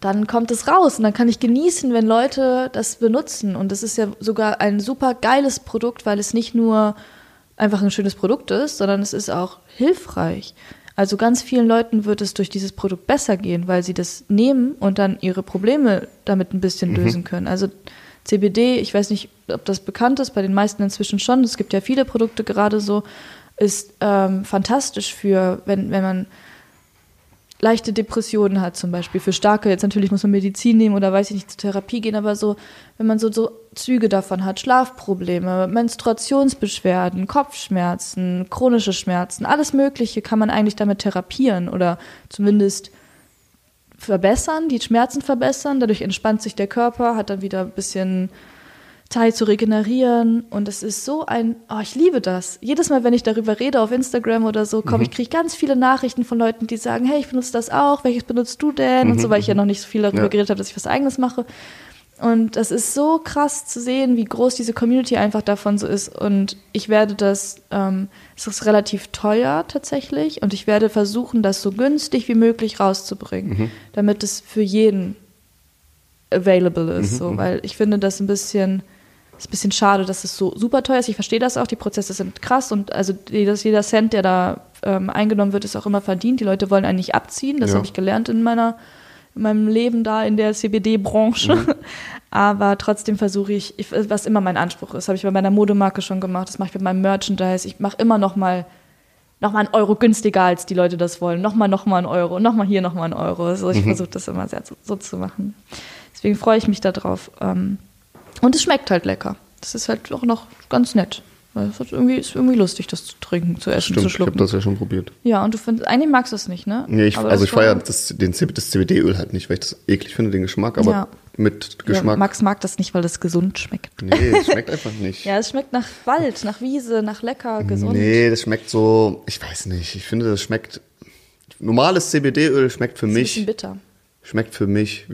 dann kommt es raus und dann kann ich genießen, wenn Leute das benutzen. Und das ist ja sogar ein super geiles Produkt, weil es nicht nur einfach ein schönes Produkt ist, sondern es ist auch hilfreich. Also ganz vielen Leuten wird es durch dieses Produkt besser gehen, weil sie das nehmen und dann ihre Probleme damit ein bisschen lösen können. Also CBD, ich weiß nicht, ob das bekannt ist, bei den meisten inzwischen schon. Es gibt ja viele Produkte gerade so, ist ähm, fantastisch für, wenn, wenn man leichte Depressionen hat zum Beispiel, für starke, jetzt natürlich muss man Medizin nehmen oder weiß ich nicht, zur Therapie gehen, aber so, wenn man so, so Züge davon hat, Schlafprobleme, Menstruationsbeschwerden, Kopfschmerzen, chronische Schmerzen, alles Mögliche kann man eigentlich damit therapieren oder zumindest verbessern, die Schmerzen verbessern, dadurch entspannt sich der Körper, hat dann wieder ein bisschen Zeit zu regenerieren und es ist so ein, oh, ich liebe das. Jedes Mal, wenn ich darüber rede auf Instagram oder so, komme ich kriege ganz viele Nachrichten von Leuten, die sagen, hey, ich benutze das auch, welches benutzt du denn? Und so, weil ich ja noch nicht so viel darüber Ja. geredet habe, dass ich was eigenes mache. Und das ist so krass zu sehen, wie groß diese Community einfach davon so ist. Und ich werde das, ähm, es ist relativ teuer tatsächlich. Und ich werde versuchen, das so günstig wie möglich rauszubringen, damit es für jeden available ist. so, weil ich finde das ein bisschen, ist ein bisschen schade, dass es so super teuer ist. Ich verstehe das auch, die Prozesse sind krass und also jedes, jeder Cent, der da ähm, eingenommen wird, ist auch immer verdient. Die Leute wollen einen nicht abziehen. Das Ja. habe ich gelernt in meiner in meinem Leben da in der CBD-Branche. Aber trotzdem versuche ich, ich, was immer mein Anspruch ist, habe ich bei meiner Modemarke schon gemacht, das mache ich bei meinem Merchandise. Ich mache immer noch mal noch mal einen Euro günstiger, als die Leute das wollen. Noch mal, noch mal einen Euro. Noch mal hier, noch mal einen Euro. Also ich versuche das immer sehr so, so zu machen. Deswegen freue ich mich darauf. Ähm, Und es schmeckt halt lecker. Das ist halt auch noch ganz nett. Es hat irgendwie, ist irgendwie lustig, das zu trinken, zu essen, Stimmt, zu ich habe schlucken. das ja schon probiert. ja, und du findest, eigentlich magst du es nicht, ne? Nee, ich, also ich feiere das, den, das CBD-Öl halt nicht, weil ich das eklig finde, den Geschmack, aber Ja. mit Ja, Geschmack. Max mag das nicht, weil das gesund schmeckt. nee, es schmeckt einfach nicht. Ja, es schmeckt nach Wald, nach Wiese, nach lecker, gesund. Nee, das schmeckt so, ich weiß nicht, ich finde, das schmeckt, normales CBD-Öl schmeckt für Ist ein bisschen mich, bitter. schmeckt für mich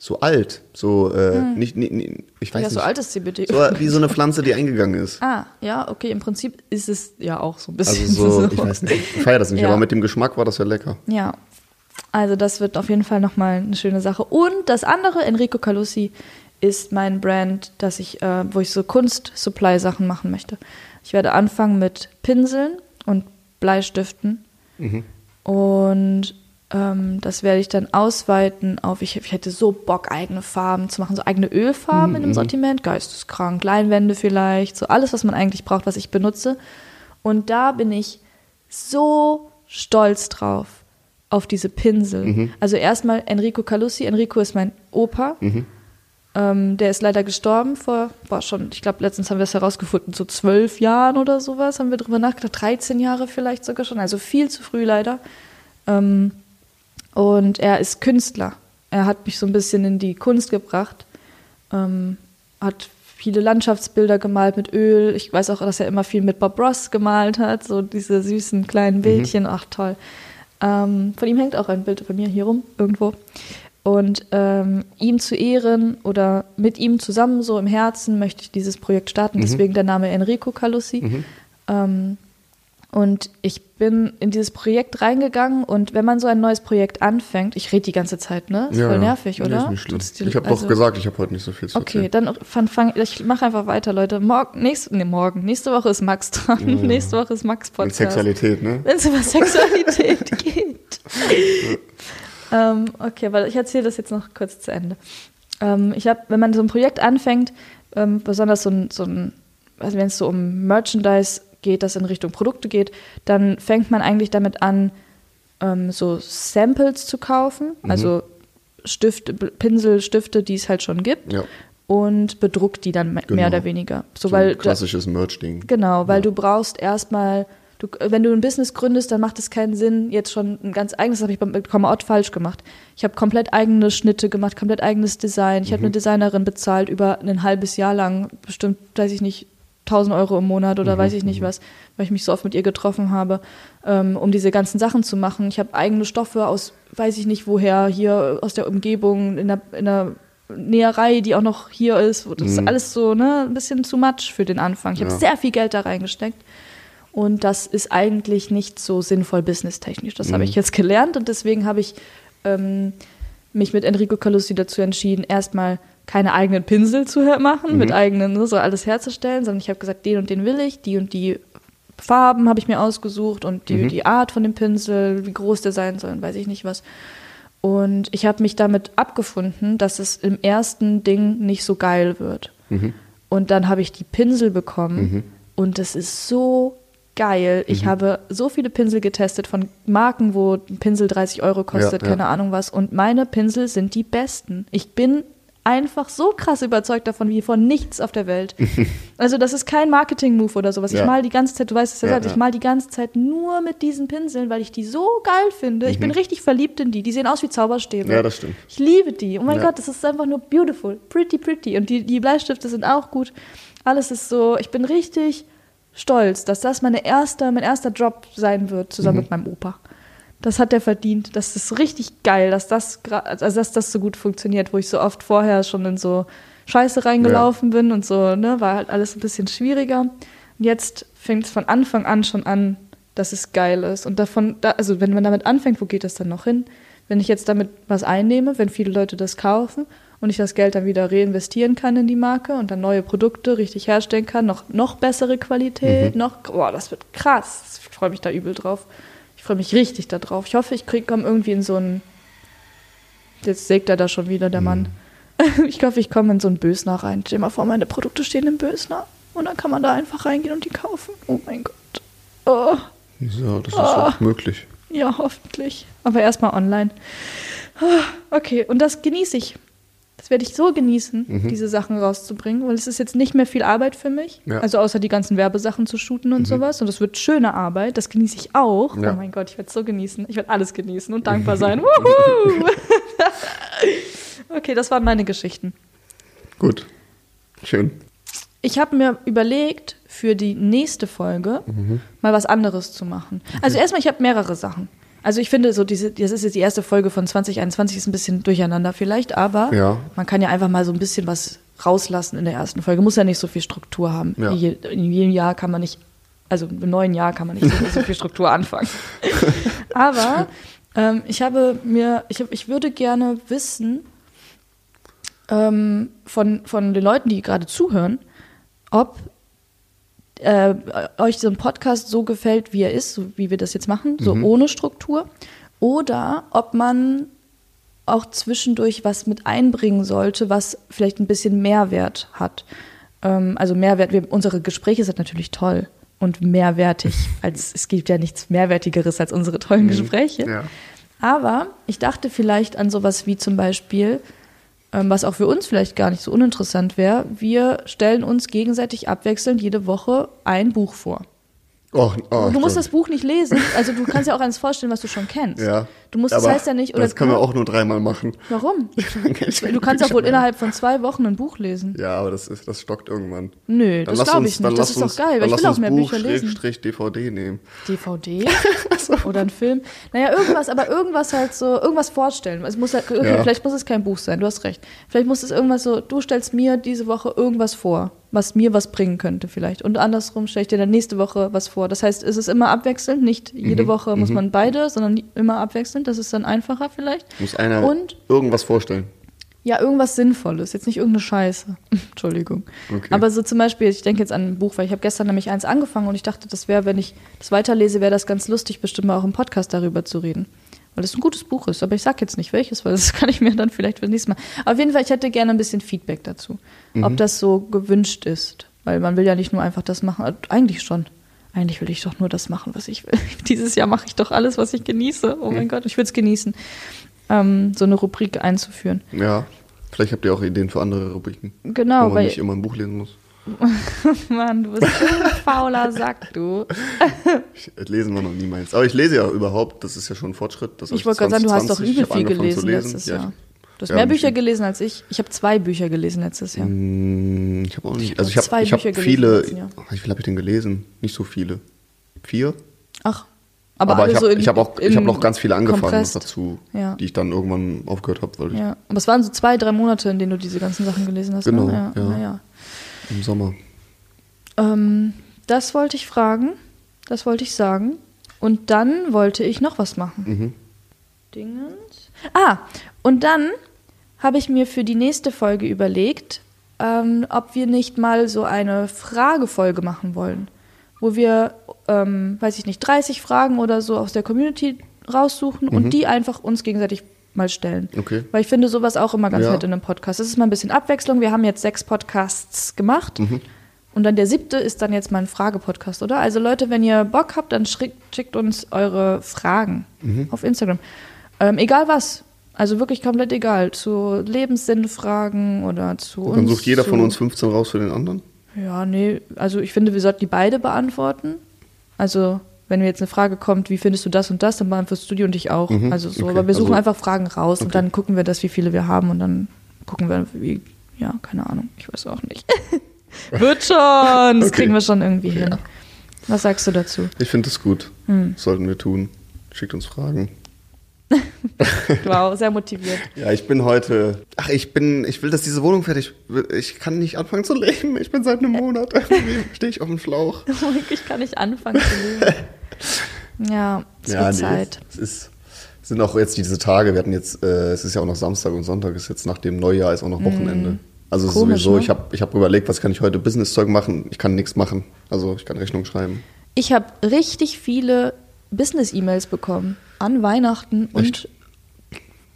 so alt, so, äh, nicht, nicht, nicht, ich weiß Hm. Ja, nicht. so altes CBD. So wie so eine Pflanze, die eingegangen ist. Ah, ja, okay, im Prinzip ist es ja auch so ein bisschen Also so, ich weiß nicht, ich feiere das nicht, Ja. aber mit dem Geschmack war das ja lecker. Ja, also das wird auf jeden Fall nochmal eine schöne Sache. Und das andere, Enrico Calussi, ist mein Brand, dass ich, äh, wo ich so Kunst-Supply-Sachen machen möchte. Ich werde anfangen mit Pinseln und Bleistiften. Und ähm, das werde ich dann ausweiten auf, ich, ich hätte so Bock, eigene Farben zu machen, so eigene Ölfarben in dem Sortiment, geisteskrank, Leinwände vielleicht, so alles, was man eigentlich braucht, was ich benutze. Und da bin ich so stolz drauf, auf diese Pinsel. Also erstmal Enrico Calussi. Enrico ist mein Opa. Ähm, der ist leider gestorben vor, war schon, ich glaube, letztens haben wir es herausgefunden, so zwölf Jahren oder sowas, haben wir drüber nachgedacht, 13 Jahre vielleicht sogar schon, also viel zu früh leider. Ähm, und er ist Künstler. Er hat mich so ein bisschen in die Kunst gebracht, ähm, hat viele Landschaftsbilder gemalt mit Öl. Ich weiß auch, dass er immer viel mit Bob Ross gemalt hat, so diese süßen kleinen Bildchen. Ach toll. Ähm, von ihm hängt auch ein Bild bei mir hier rum, irgendwo. Und ähm, ihm zu ehren oder mit ihm zusammen so im Herzen möchte ich dieses Projekt starten. Deswegen der Name Enrico Calussi. Ähm, und ich bin in dieses Projekt reingegangen und wenn man so ein neues Projekt anfängt, ich rede die ganze Zeit, ne? Ist voll nervig, oder? Ist nicht schlimm. Dir- Ich habe also- doch gesagt, ich habe heute nicht so viel zu Okay, erzählen. dann fang, fang, ich mache einfach weiter, Leute. Morgen, nächste, nee, morgen, nächste Woche ist Max dran. Nächste Woche ist Max Mit Podcast. Sexualität, ne? Wenn es über Sexualität geht. ähm, okay, weil ich erzähle das jetzt noch kurz zu Ende. Ähm, ich habe, wenn man so ein Projekt anfängt, ähm, besonders so ein, so ein also wenn es so um Merchandise geht, das in Richtung Produkte geht, dann fängt man eigentlich damit an, ähm, so Samples zu kaufen, also Stifte, Pinsel, Stifte, die es halt schon gibt, Ja. und bedruckt die dann Genau. mehr oder weniger. So, So weil ein klassisches Merch-Ding. Genau, weil du brauchst erstmal, du, wenn du ein Business gründest, dann macht es keinen Sinn, jetzt schon ein ganz eigenes, das habe ich beim Komma-Ort falsch gemacht. Ich habe komplett eigene Schnitte gemacht, komplett eigenes Design. Ich habe eine Designerin bezahlt über ein halbes Jahr lang, bestimmt, weiß ich nicht, 1000 Euro im Monat oder weiß ich nicht was, weil ich mich so oft mit ihr getroffen habe, ähm, um diese ganzen Sachen zu machen. Ich habe eigene Stoffe aus, weiß ich nicht woher, hier aus der Umgebung, in der, in der Näherei, die auch noch hier ist. Das ist alles so ne, ein bisschen zu much für den Anfang. Ich habe Ja. sehr viel Geld da reingesteckt. Und das ist eigentlich nicht so sinnvoll businesstechnisch. Das habe ich jetzt gelernt und deswegen habe ich ähm, mich mit Enrico Calusi dazu entschieden, erstmal keine eigenen Pinsel zu machen, mit eigenen, ne, so alles herzustellen, sondern ich habe gesagt, den und den will ich, die und die Farben habe ich mir ausgesucht und die, die Art von dem Pinsel, wie groß der sein soll, und weiß ich nicht was. Und ich habe mich damit abgefunden, dass es im ersten Ding nicht so geil wird. Und dann habe ich die Pinsel bekommen und das ist so geil. Ich habe so viele Pinsel getestet von Marken, wo ein Pinsel 30 Euro kostet, Ja, ja. keine Ahnung was. Und meine Pinsel sind die besten. Ich bin einfach so krass überzeugt davon wie von nichts auf der Welt. also das ist kein Marketing-Move oder sowas. Ich Ja. mal die ganze Zeit, du weißt es ja, Ja, selbst, ich mal die ganze Zeit nur mit diesen Pinseln, weil ich die so geil finde. Ich bin richtig verliebt in die. Die sehen aus wie Zauberstäbe. Mhm. Ja, das stimmt. Ich liebe die. Oh mein Ja. Gott, das ist einfach nur beautiful. Pretty, pretty. Und die, die Bleistifte sind auch gut. Alles ist so, ich bin richtig stolz, dass das meine erste, mein erster Job sein wird, zusammen Mhm. mit meinem Opa. Das hat er verdient. Das ist richtig geil, dass das, also dass das so gut funktioniert, wo ich so oft vorher schon in so Scheiße reingelaufen bin und so, ne, war halt alles ein bisschen schwieriger. Und jetzt fängt es von Anfang an schon an, dass es geil ist. Und davon, da, also wenn man damit anfängt, wo geht das dann noch hin? Wenn ich jetzt damit was einnehme, wenn viele Leute das kaufen und ich das Geld dann wieder reinvestieren kann in die Marke und dann neue Produkte richtig herstellen kann, noch, noch bessere Qualität, noch, boah, das wird krass. Ich freue mich da übel drauf. Ich freue mich richtig da drauf. Ich hoffe, ich krieg, komme irgendwie in so einen, jetzt sägt er da schon wieder, der Mann. Ich hoffe, ich komme in so einen Bösner rein. Stell dir mal vor, meine Produkte stehen im Bösner. Und dann kann man da einfach reingehen und die kaufen. Oh mein Gott. Oh. Ja, das ist Ah. auch möglich. Ja, hoffentlich. Aber erstmal online. Ah, Okay, und das genieße ich. Das werde ich so genießen, Mhm. diese Sachen rauszubringen, weil es ist jetzt nicht mehr viel Arbeit für mich. Ja. Mhm. Also außer die ganzen Werbesachen zu shooten und sowas. Und das wird schöne Arbeit. Das genieße ich auch. Ja. Oh mein Gott, ich werde es so genießen. Ich werde alles genießen und dankbar sein. Okay, das waren meine Geschichten. Gut. Schön. Ich habe mir überlegt, für die nächste Folge Mhm. mal was anderes zu machen. Also erstmal, ich habe mehrere Sachen. Also ich finde so diese, das ist jetzt die erste Folge von 2021, ist ein bisschen durcheinander vielleicht, aber Ja. man kann ja einfach mal so ein bisschen was rauslassen in der ersten Folge. Muss ja nicht so viel Struktur haben. Ja. Je, in jedem Jahr kann man nicht, also im neuen Jahr kann man nicht so, so viel Struktur anfangen. aber ähm, ich habe mir, ich, hab, ich würde gerne wissen ähm, von, von den Leuten, die gerade zuhören, ob äh, euch so ein Podcast so gefällt, wie er ist, so wie wir das jetzt machen, so ohne Struktur, oder ob man auch zwischendurch was mit einbringen sollte, was vielleicht ein bisschen Mehrwert hat. Ähm, also Mehrwert, wir, unsere Gespräche sind natürlich toll und mehrwertig, als es gibt ja nichts Mehrwertigeres als unsere tollen Gespräche. Ja. Aber ich dachte vielleicht an sowas wie zum Beispiel, was auch für uns vielleicht gar nicht so uninteressant wäre, wir stellen uns gegenseitig abwechselnd jede Woche ein Buch vor. Oh, oh, du musst das Buch nicht lesen, also du kannst ja auch eins vorstellen, was du schon kennst. Ja. Du musst, das aber heißt ja nicht, oder das können wir auch nur dreimal machen. Warum? Du kannst auch wohl innerhalb von zwei Wochen ein Buch lesen. Ja, aber das, ist, das stockt irgendwann. Nö, Dann das glaube ich nicht. Das ist uns- doch geil, weil ich will auch mehr Buch, Bücher lesen. Schrägstrich DVD nehmen. DVD oder ein Film. Naja, irgendwas, aber irgendwas halt so, irgendwas vorstellen. Es muss halt, Ja. Vielleicht muss es kein Buch sein, du hast recht. Vielleicht muss es irgendwas so, du stellst mir diese Woche irgendwas vor, was mir was bringen könnte vielleicht. Und andersrum stelle ich dir dann nächste Woche was vor. Das heißt, es ist immer abwechselnd, nicht jede Mhm, Woche muss man beide, sondern immer abwechselnd. Das ist dann einfacher vielleicht. Muss einer Und irgendwas vorstellen. ja, irgendwas Sinnvolles, jetzt nicht irgendeine Scheiße. Entschuldigung. Okay. Aber so zum Beispiel, ich denke jetzt an ein Buch, weil ich habe gestern nämlich eins angefangen und ich dachte, das wäre, wenn ich das weiterlese, wäre das ganz lustig, bestimmt mal auch im Podcast darüber zu reden. Weil das ein gutes Buch ist. Aber ich sage jetzt nicht welches, weil das kann ich mir dann vielleicht fürs nächste Mal. Auf jeden Fall, ich hätte gerne ein bisschen Feedback dazu. Ob das so gewünscht ist. Weil man will ja nicht nur einfach das machen. Eigentlich schon. Eigentlich will ich doch nur das machen, was ich will. Dieses Jahr mache ich doch alles, was ich genieße. Oh mein Gott, ich würde es genießen, ähm, so eine Rubrik einzuführen. Ja. Vielleicht habt ihr auch Ideen für andere Rubriken. Genau, wo man weil nicht immer ein Buch lesen muss. Mann, du bist so ein fauler Sack, du. Ich, lesen wir noch niemals. Aber ich lese ja überhaupt, das ist ja schon ein Fortschritt. Ich wollte gerade sagen, du hast doch 2020, übel ich viel gelesen lesen. letztes Ja, Jahr. Du hast mehr Bücher gelesen als ich. Ich habe zwei Bücher gelesen letztes Jahr. Mm, Ich habe auch nicht. Also ich hab habe zwei ich hab Bücher gelesen viele. Jahr. Wie viel habe ich denn gelesen? Nicht so viele. Vier? Ach, aber, Aber, ich habe so in, ich hab auch ich hab noch ganz viele angefangen dazu, Ja. die ich dann irgendwann aufgehört habe, Ja, aber es waren so zwei, drei Monate, in denen du diese ganzen Sachen gelesen hast. Genau, ne? ja. ja. ja. im Sommer. Ähm, das wollte ich fragen, das wollte ich sagen. Und dann wollte ich noch was machen. Mhm. Dingens. Ah, und dann habe ich mir für die nächste Folge überlegt, ähm, ob wir nicht mal so eine Fragefolge machen wollen, wo wir, ähm, weiß ich nicht, 30 Fragen oder so aus der Community raussuchen und die einfach uns gegenseitig mal stellen. Okay. Weil ich finde sowas auch immer ganz Ja. nett in einem Podcast. Das ist mal ein bisschen Abwechslung. Wir haben jetzt sechs Podcasts gemacht. Mhm. Und dann der siebte ist dann jetzt mal ein Frage-Podcast, oder? Also Leute, wenn ihr Bock habt, dann schickt, schickt uns eure Fragen Mhm. auf Instagram. Ähm, egal was. Also wirklich komplett egal. Zu Lebenssinnfragen oder zu uns. Dann sucht jeder von uns 15 raus für den anderen. Ja, nee. Also ich finde, wir sollten die beide beantworten. Also wenn mir jetzt eine Frage kommt, wie findest du das und das, dann beantwortest du die und ich auch. Mhm, Also so. okay. Aber wir suchen Also- einfach Fragen raus und okay. dann gucken wir das, wie viele wir haben und dann gucken wir, wie, ja, keine Ahnung. Ich weiß auch nicht. Wird schon. Das Okay. kriegen wir schon irgendwie hin. Ja. Was sagst du dazu? Ich finde das gut. Hm. Sollten wir tun. Schickt uns Fragen. Wow, sehr motiviert. Ja, ich bin heute. Ach, ich bin. Ich will, dass diese Wohnung fertig wird. Ich kann nicht anfangen zu leben. Ich bin seit einem Monat. Irgendwie stehe ich auf dem Schlauch. ich kann nicht anfangen zu leben. Ja, es wird Zeit. Es ist, sind auch jetzt diese Tage. Wir hatten jetzt. Äh, es ist ja auch noch Samstag und Sonntag. Ist jetzt nach dem Neujahr ist auch noch Wochenende. Also Mhm. Komisch, sowieso. ne? Ich habe ich hab überlegt, was kann ich heute Business-Zeug machen. Ich kann nichts machen. Also ich kann Rechnung schreiben. Ich habe richtig viele Business-E-Mails bekommen an Weihnachten und Echt?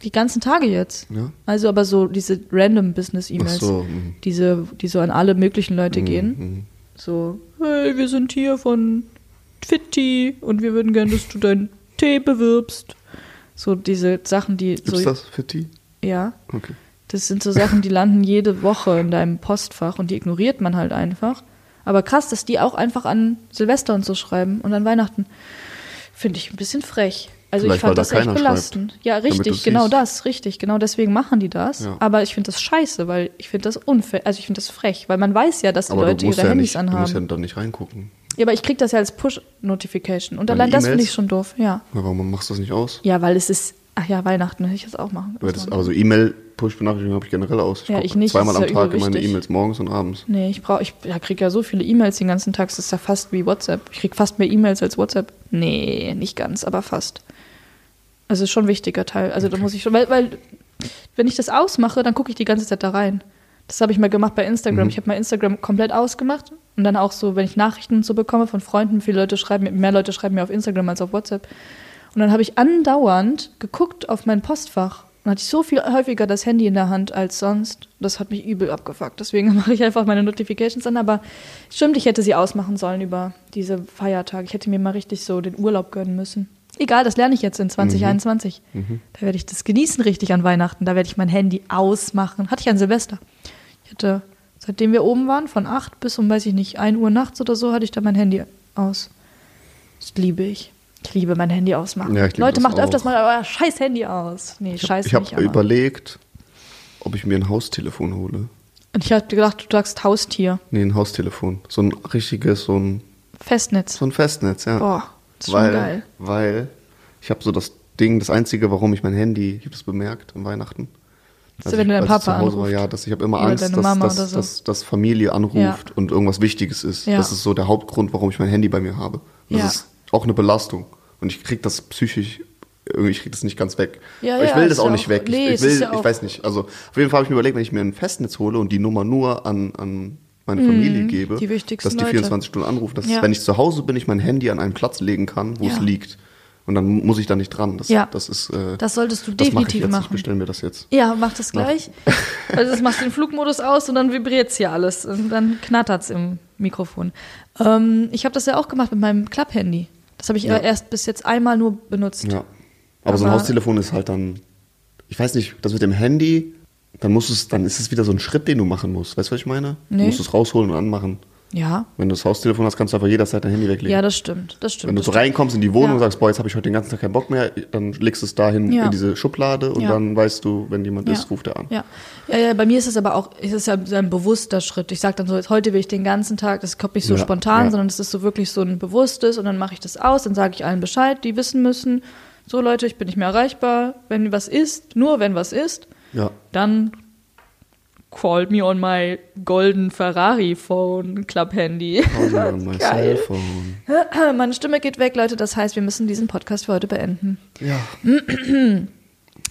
die ganzen Tage jetzt. Ja. Also aber so diese random Business-E-Mails, so, mhm. diese, die so an alle möglichen Leute gehen. So, hey, wir sind hier von Fitti und wir würden gerne, dass du deinen Tee bewirbst. So diese Sachen, die Gibt's so das die? ja, Okay. das sind so Sachen, die landen jede Woche in deinem Postfach und die ignoriert man halt einfach. Aber krass, dass die auch einfach an Silvester und so schreiben und an Weihnachten. Finde ich ein bisschen frech. Also Vielleicht, ich fand da das echt belastend. Ja, damit richtig, genau siehst. das, richtig. Genau deswegen machen die das. Ja. Aber ich finde das scheiße, weil ich finde das unfair. Also ich finde das frech, weil man weiß ja, dass die Aber Leute ihre ja Handys nicht, du musst ja anhaben. dann nicht reingucken. Ja, aber ich krieg das ja als Push-Notification. Und allein das finde ich schon doof. Ja. Na, warum machst du das nicht aus? Ja, weil es ist. Ach ja, Weihnachten hätte ich das auch machen. Aber, aber so E-Mail-Push-Benachrichtigungen habe ich generell aus. Ja, guck ich nicht, Zweimal am ja Tag in meine. E-Mails, morgens und abends. Nee, ich brauche, ich ja, kriege ja so viele E-Mails den ganzen Tag, das ist ja fast wie WhatsApp. Ich kriege fast mehr E-Mails als WhatsApp. Nee, nicht ganz, aber fast. Also ist schon ein wichtiger Teil. Also da muss ich schon, weil, weil wenn ich das ausmache, dann gucke ich die ganze Zeit da rein. Das habe ich mal gemacht bei Instagram. Mhm. Ich habe mal Instagram komplett ausgemacht und dann auch so, wenn ich Nachrichten so bekomme von Freunden, viele Leute schreiben, mehr Leute schreiben mir auf Instagram als auf WhatsApp. Und dann habe ich andauernd geguckt auf mein Postfach. Und hatte ich so viel häufiger das Handy in der Hand als sonst. Das hat mich übel abgefuckt. Deswegen mache ich einfach meine Notifications an. Aber stimmt, ich hätte sie ausmachen sollen über diese Feiertage. Ich hätte mir mal richtig so den Urlaub gönnen müssen. Egal, das lerne ich jetzt in 2021. Da werde ich das genießen richtig an Weihnachten. Da werde ich mein Handy ausmachen. Hatte ich an Silvester. Ich hatte, seitdem wir oben waren, von 8 bis um, weiß ich nicht, 1 Uhr nachts oder so, hatte ich da mein Handy aus. Das liebe ich. ich liebe mein Handy ausmachen. Ja, ich Leute, macht öfters auch. mal euer scheiß Handy aus. Nee, scheiß Ich habe überlegt, ob ich mir ein Haustelefon hole. Und ich habe gedacht, du sagst Haustier. Nee, ein Haustelefon. So ein richtiges, so ein, Festnetz. so ein Festnetz, ja. Boah, das ist schon weil, geil. Weil ich habe so das Ding, das Einzige, warum ich mein Handy, ich habe das bemerkt an Weihnachten. Dass Als wenn ich- dein als ich Papa zu Hause war, anruft. ja, dass ich habe immer Oder Angst, dass, dass, so. dass, dass Familie anruft Ja. und irgendwas Wichtiges ist. Ja. Das ist so der Hauptgrund, warum ich mein Handy bei mir habe. Und Ja. Das ist auch eine Belastung. Und ich krieg das psychisch, irgendwie, ich krieg das nicht ganz weg. Ja, Aber ich ja, will das auch ja nicht auch- weg. nee, ich, ich will, ja ich weiß nicht. Also auf jeden Fall habe ich mir überlegt, wenn ich mir ein Festnetz hole und die Nummer nur an, an meine Familie gebe, Mhm. die wichtigsten dass die Leute. 24 Stunden anrufen, dass Ja. wenn ich zu Hause bin, ich mein Handy an einen Platz legen kann, wo Ja. es liegt. Und dann muss ich da nicht dran. Das, Ja. das ist. Äh, Das solltest du das ich definitiv jetzt. Ich machen. bestelle mir das jetzt. Ja, mach das gleich. Also das machst du den Flugmodus aus und dann vibriert's hier alles und dann knattert's im Mikrofon. Ähm, ich habe das ja auch gemacht mit meinem Klapp-Handy. Das habe ich Ja. aber erst bis jetzt einmal nur benutzt. Ja. Aber, so ein Aber- Haustelefon ist halt dann, ich weiß nicht, das mit dem Handy, dann musst es, dann ist es wieder so ein Schritt, den du machen musst. Weißt du, was ich meine? Nee. Du musst es rausholen und anmachen. Ja, Wenn du das Haustelefon hast, kannst du einfach jederzeit dein Handy weglegen. ja, das stimmt. Das stimmt. Wenn du so reinkommst in die Wohnung Ja. und sagst, boah, jetzt habe ich heute den ganzen Tag keinen Bock mehr, dann legst du es dahin Ja. in diese Schublade und Ja. dann weißt du, wenn jemand ist, ruft er an. Ja. ja, ja, bei mir ist es aber auch, es ist ja ein bewusster Schritt. Ich sage dann so, jetzt heute will ich den ganzen Tag, das kommt nicht so spontan, sondern es ist so wirklich so ein bewusstes und dann mache ich das aus, dann sage ich allen Bescheid, die wissen müssen, so Leute, ich bin nicht mehr erreichbar, wenn was ist, nur wenn was ist, Ja. dann call me on my golden Ferrari Phone Club Handy. Oh Mann, mein Geil. Cellphone. Meine Stimme geht weg, Leute, das heißt, wir müssen diesen Podcast für heute beenden. Ja.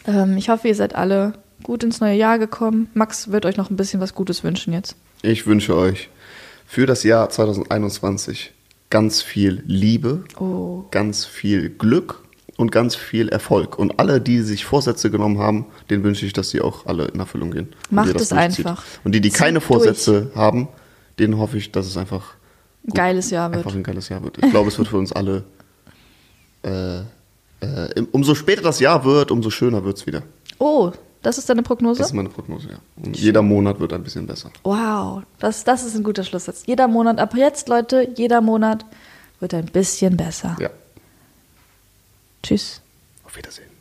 Ähm, ich hoffe, ihr seid alle gut ins neue Jahr gekommen. Max wird euch noch ein bisschen was Gutes wünschen jetzt. Ich wünsche euch für das Jahr 2021 ganz viel Liebe, Oh. ganz viel Glück und ganz viel Erfolg. Und alle, die sich Vorsätze genommen haben, denen wünsche ich, dass sie auch alle in Erfüllung gehen. Macht es einfach. Und die, die Zieht keine durch. Vorsätze haben, denen hoffe ich, dass es einfach Ein geiles Jahr wird. einfach ein geiles Jahr wird. Ich glaube, es wird für uns alle. Äh, äh, umso später das Jahr wird, umso schöner wird es wieder. Oh, das ist deine Prognose? Das ist meine Prognose, ja. Und jeder Monat wird ein bisschen besser. wow, das, das ist ein guter Schlusssatz. Jeder Monat, ab jetzt, Leute, jeder Monat wird ein bisschen besser. Ja. Tschüss. Auf Wiedersehen.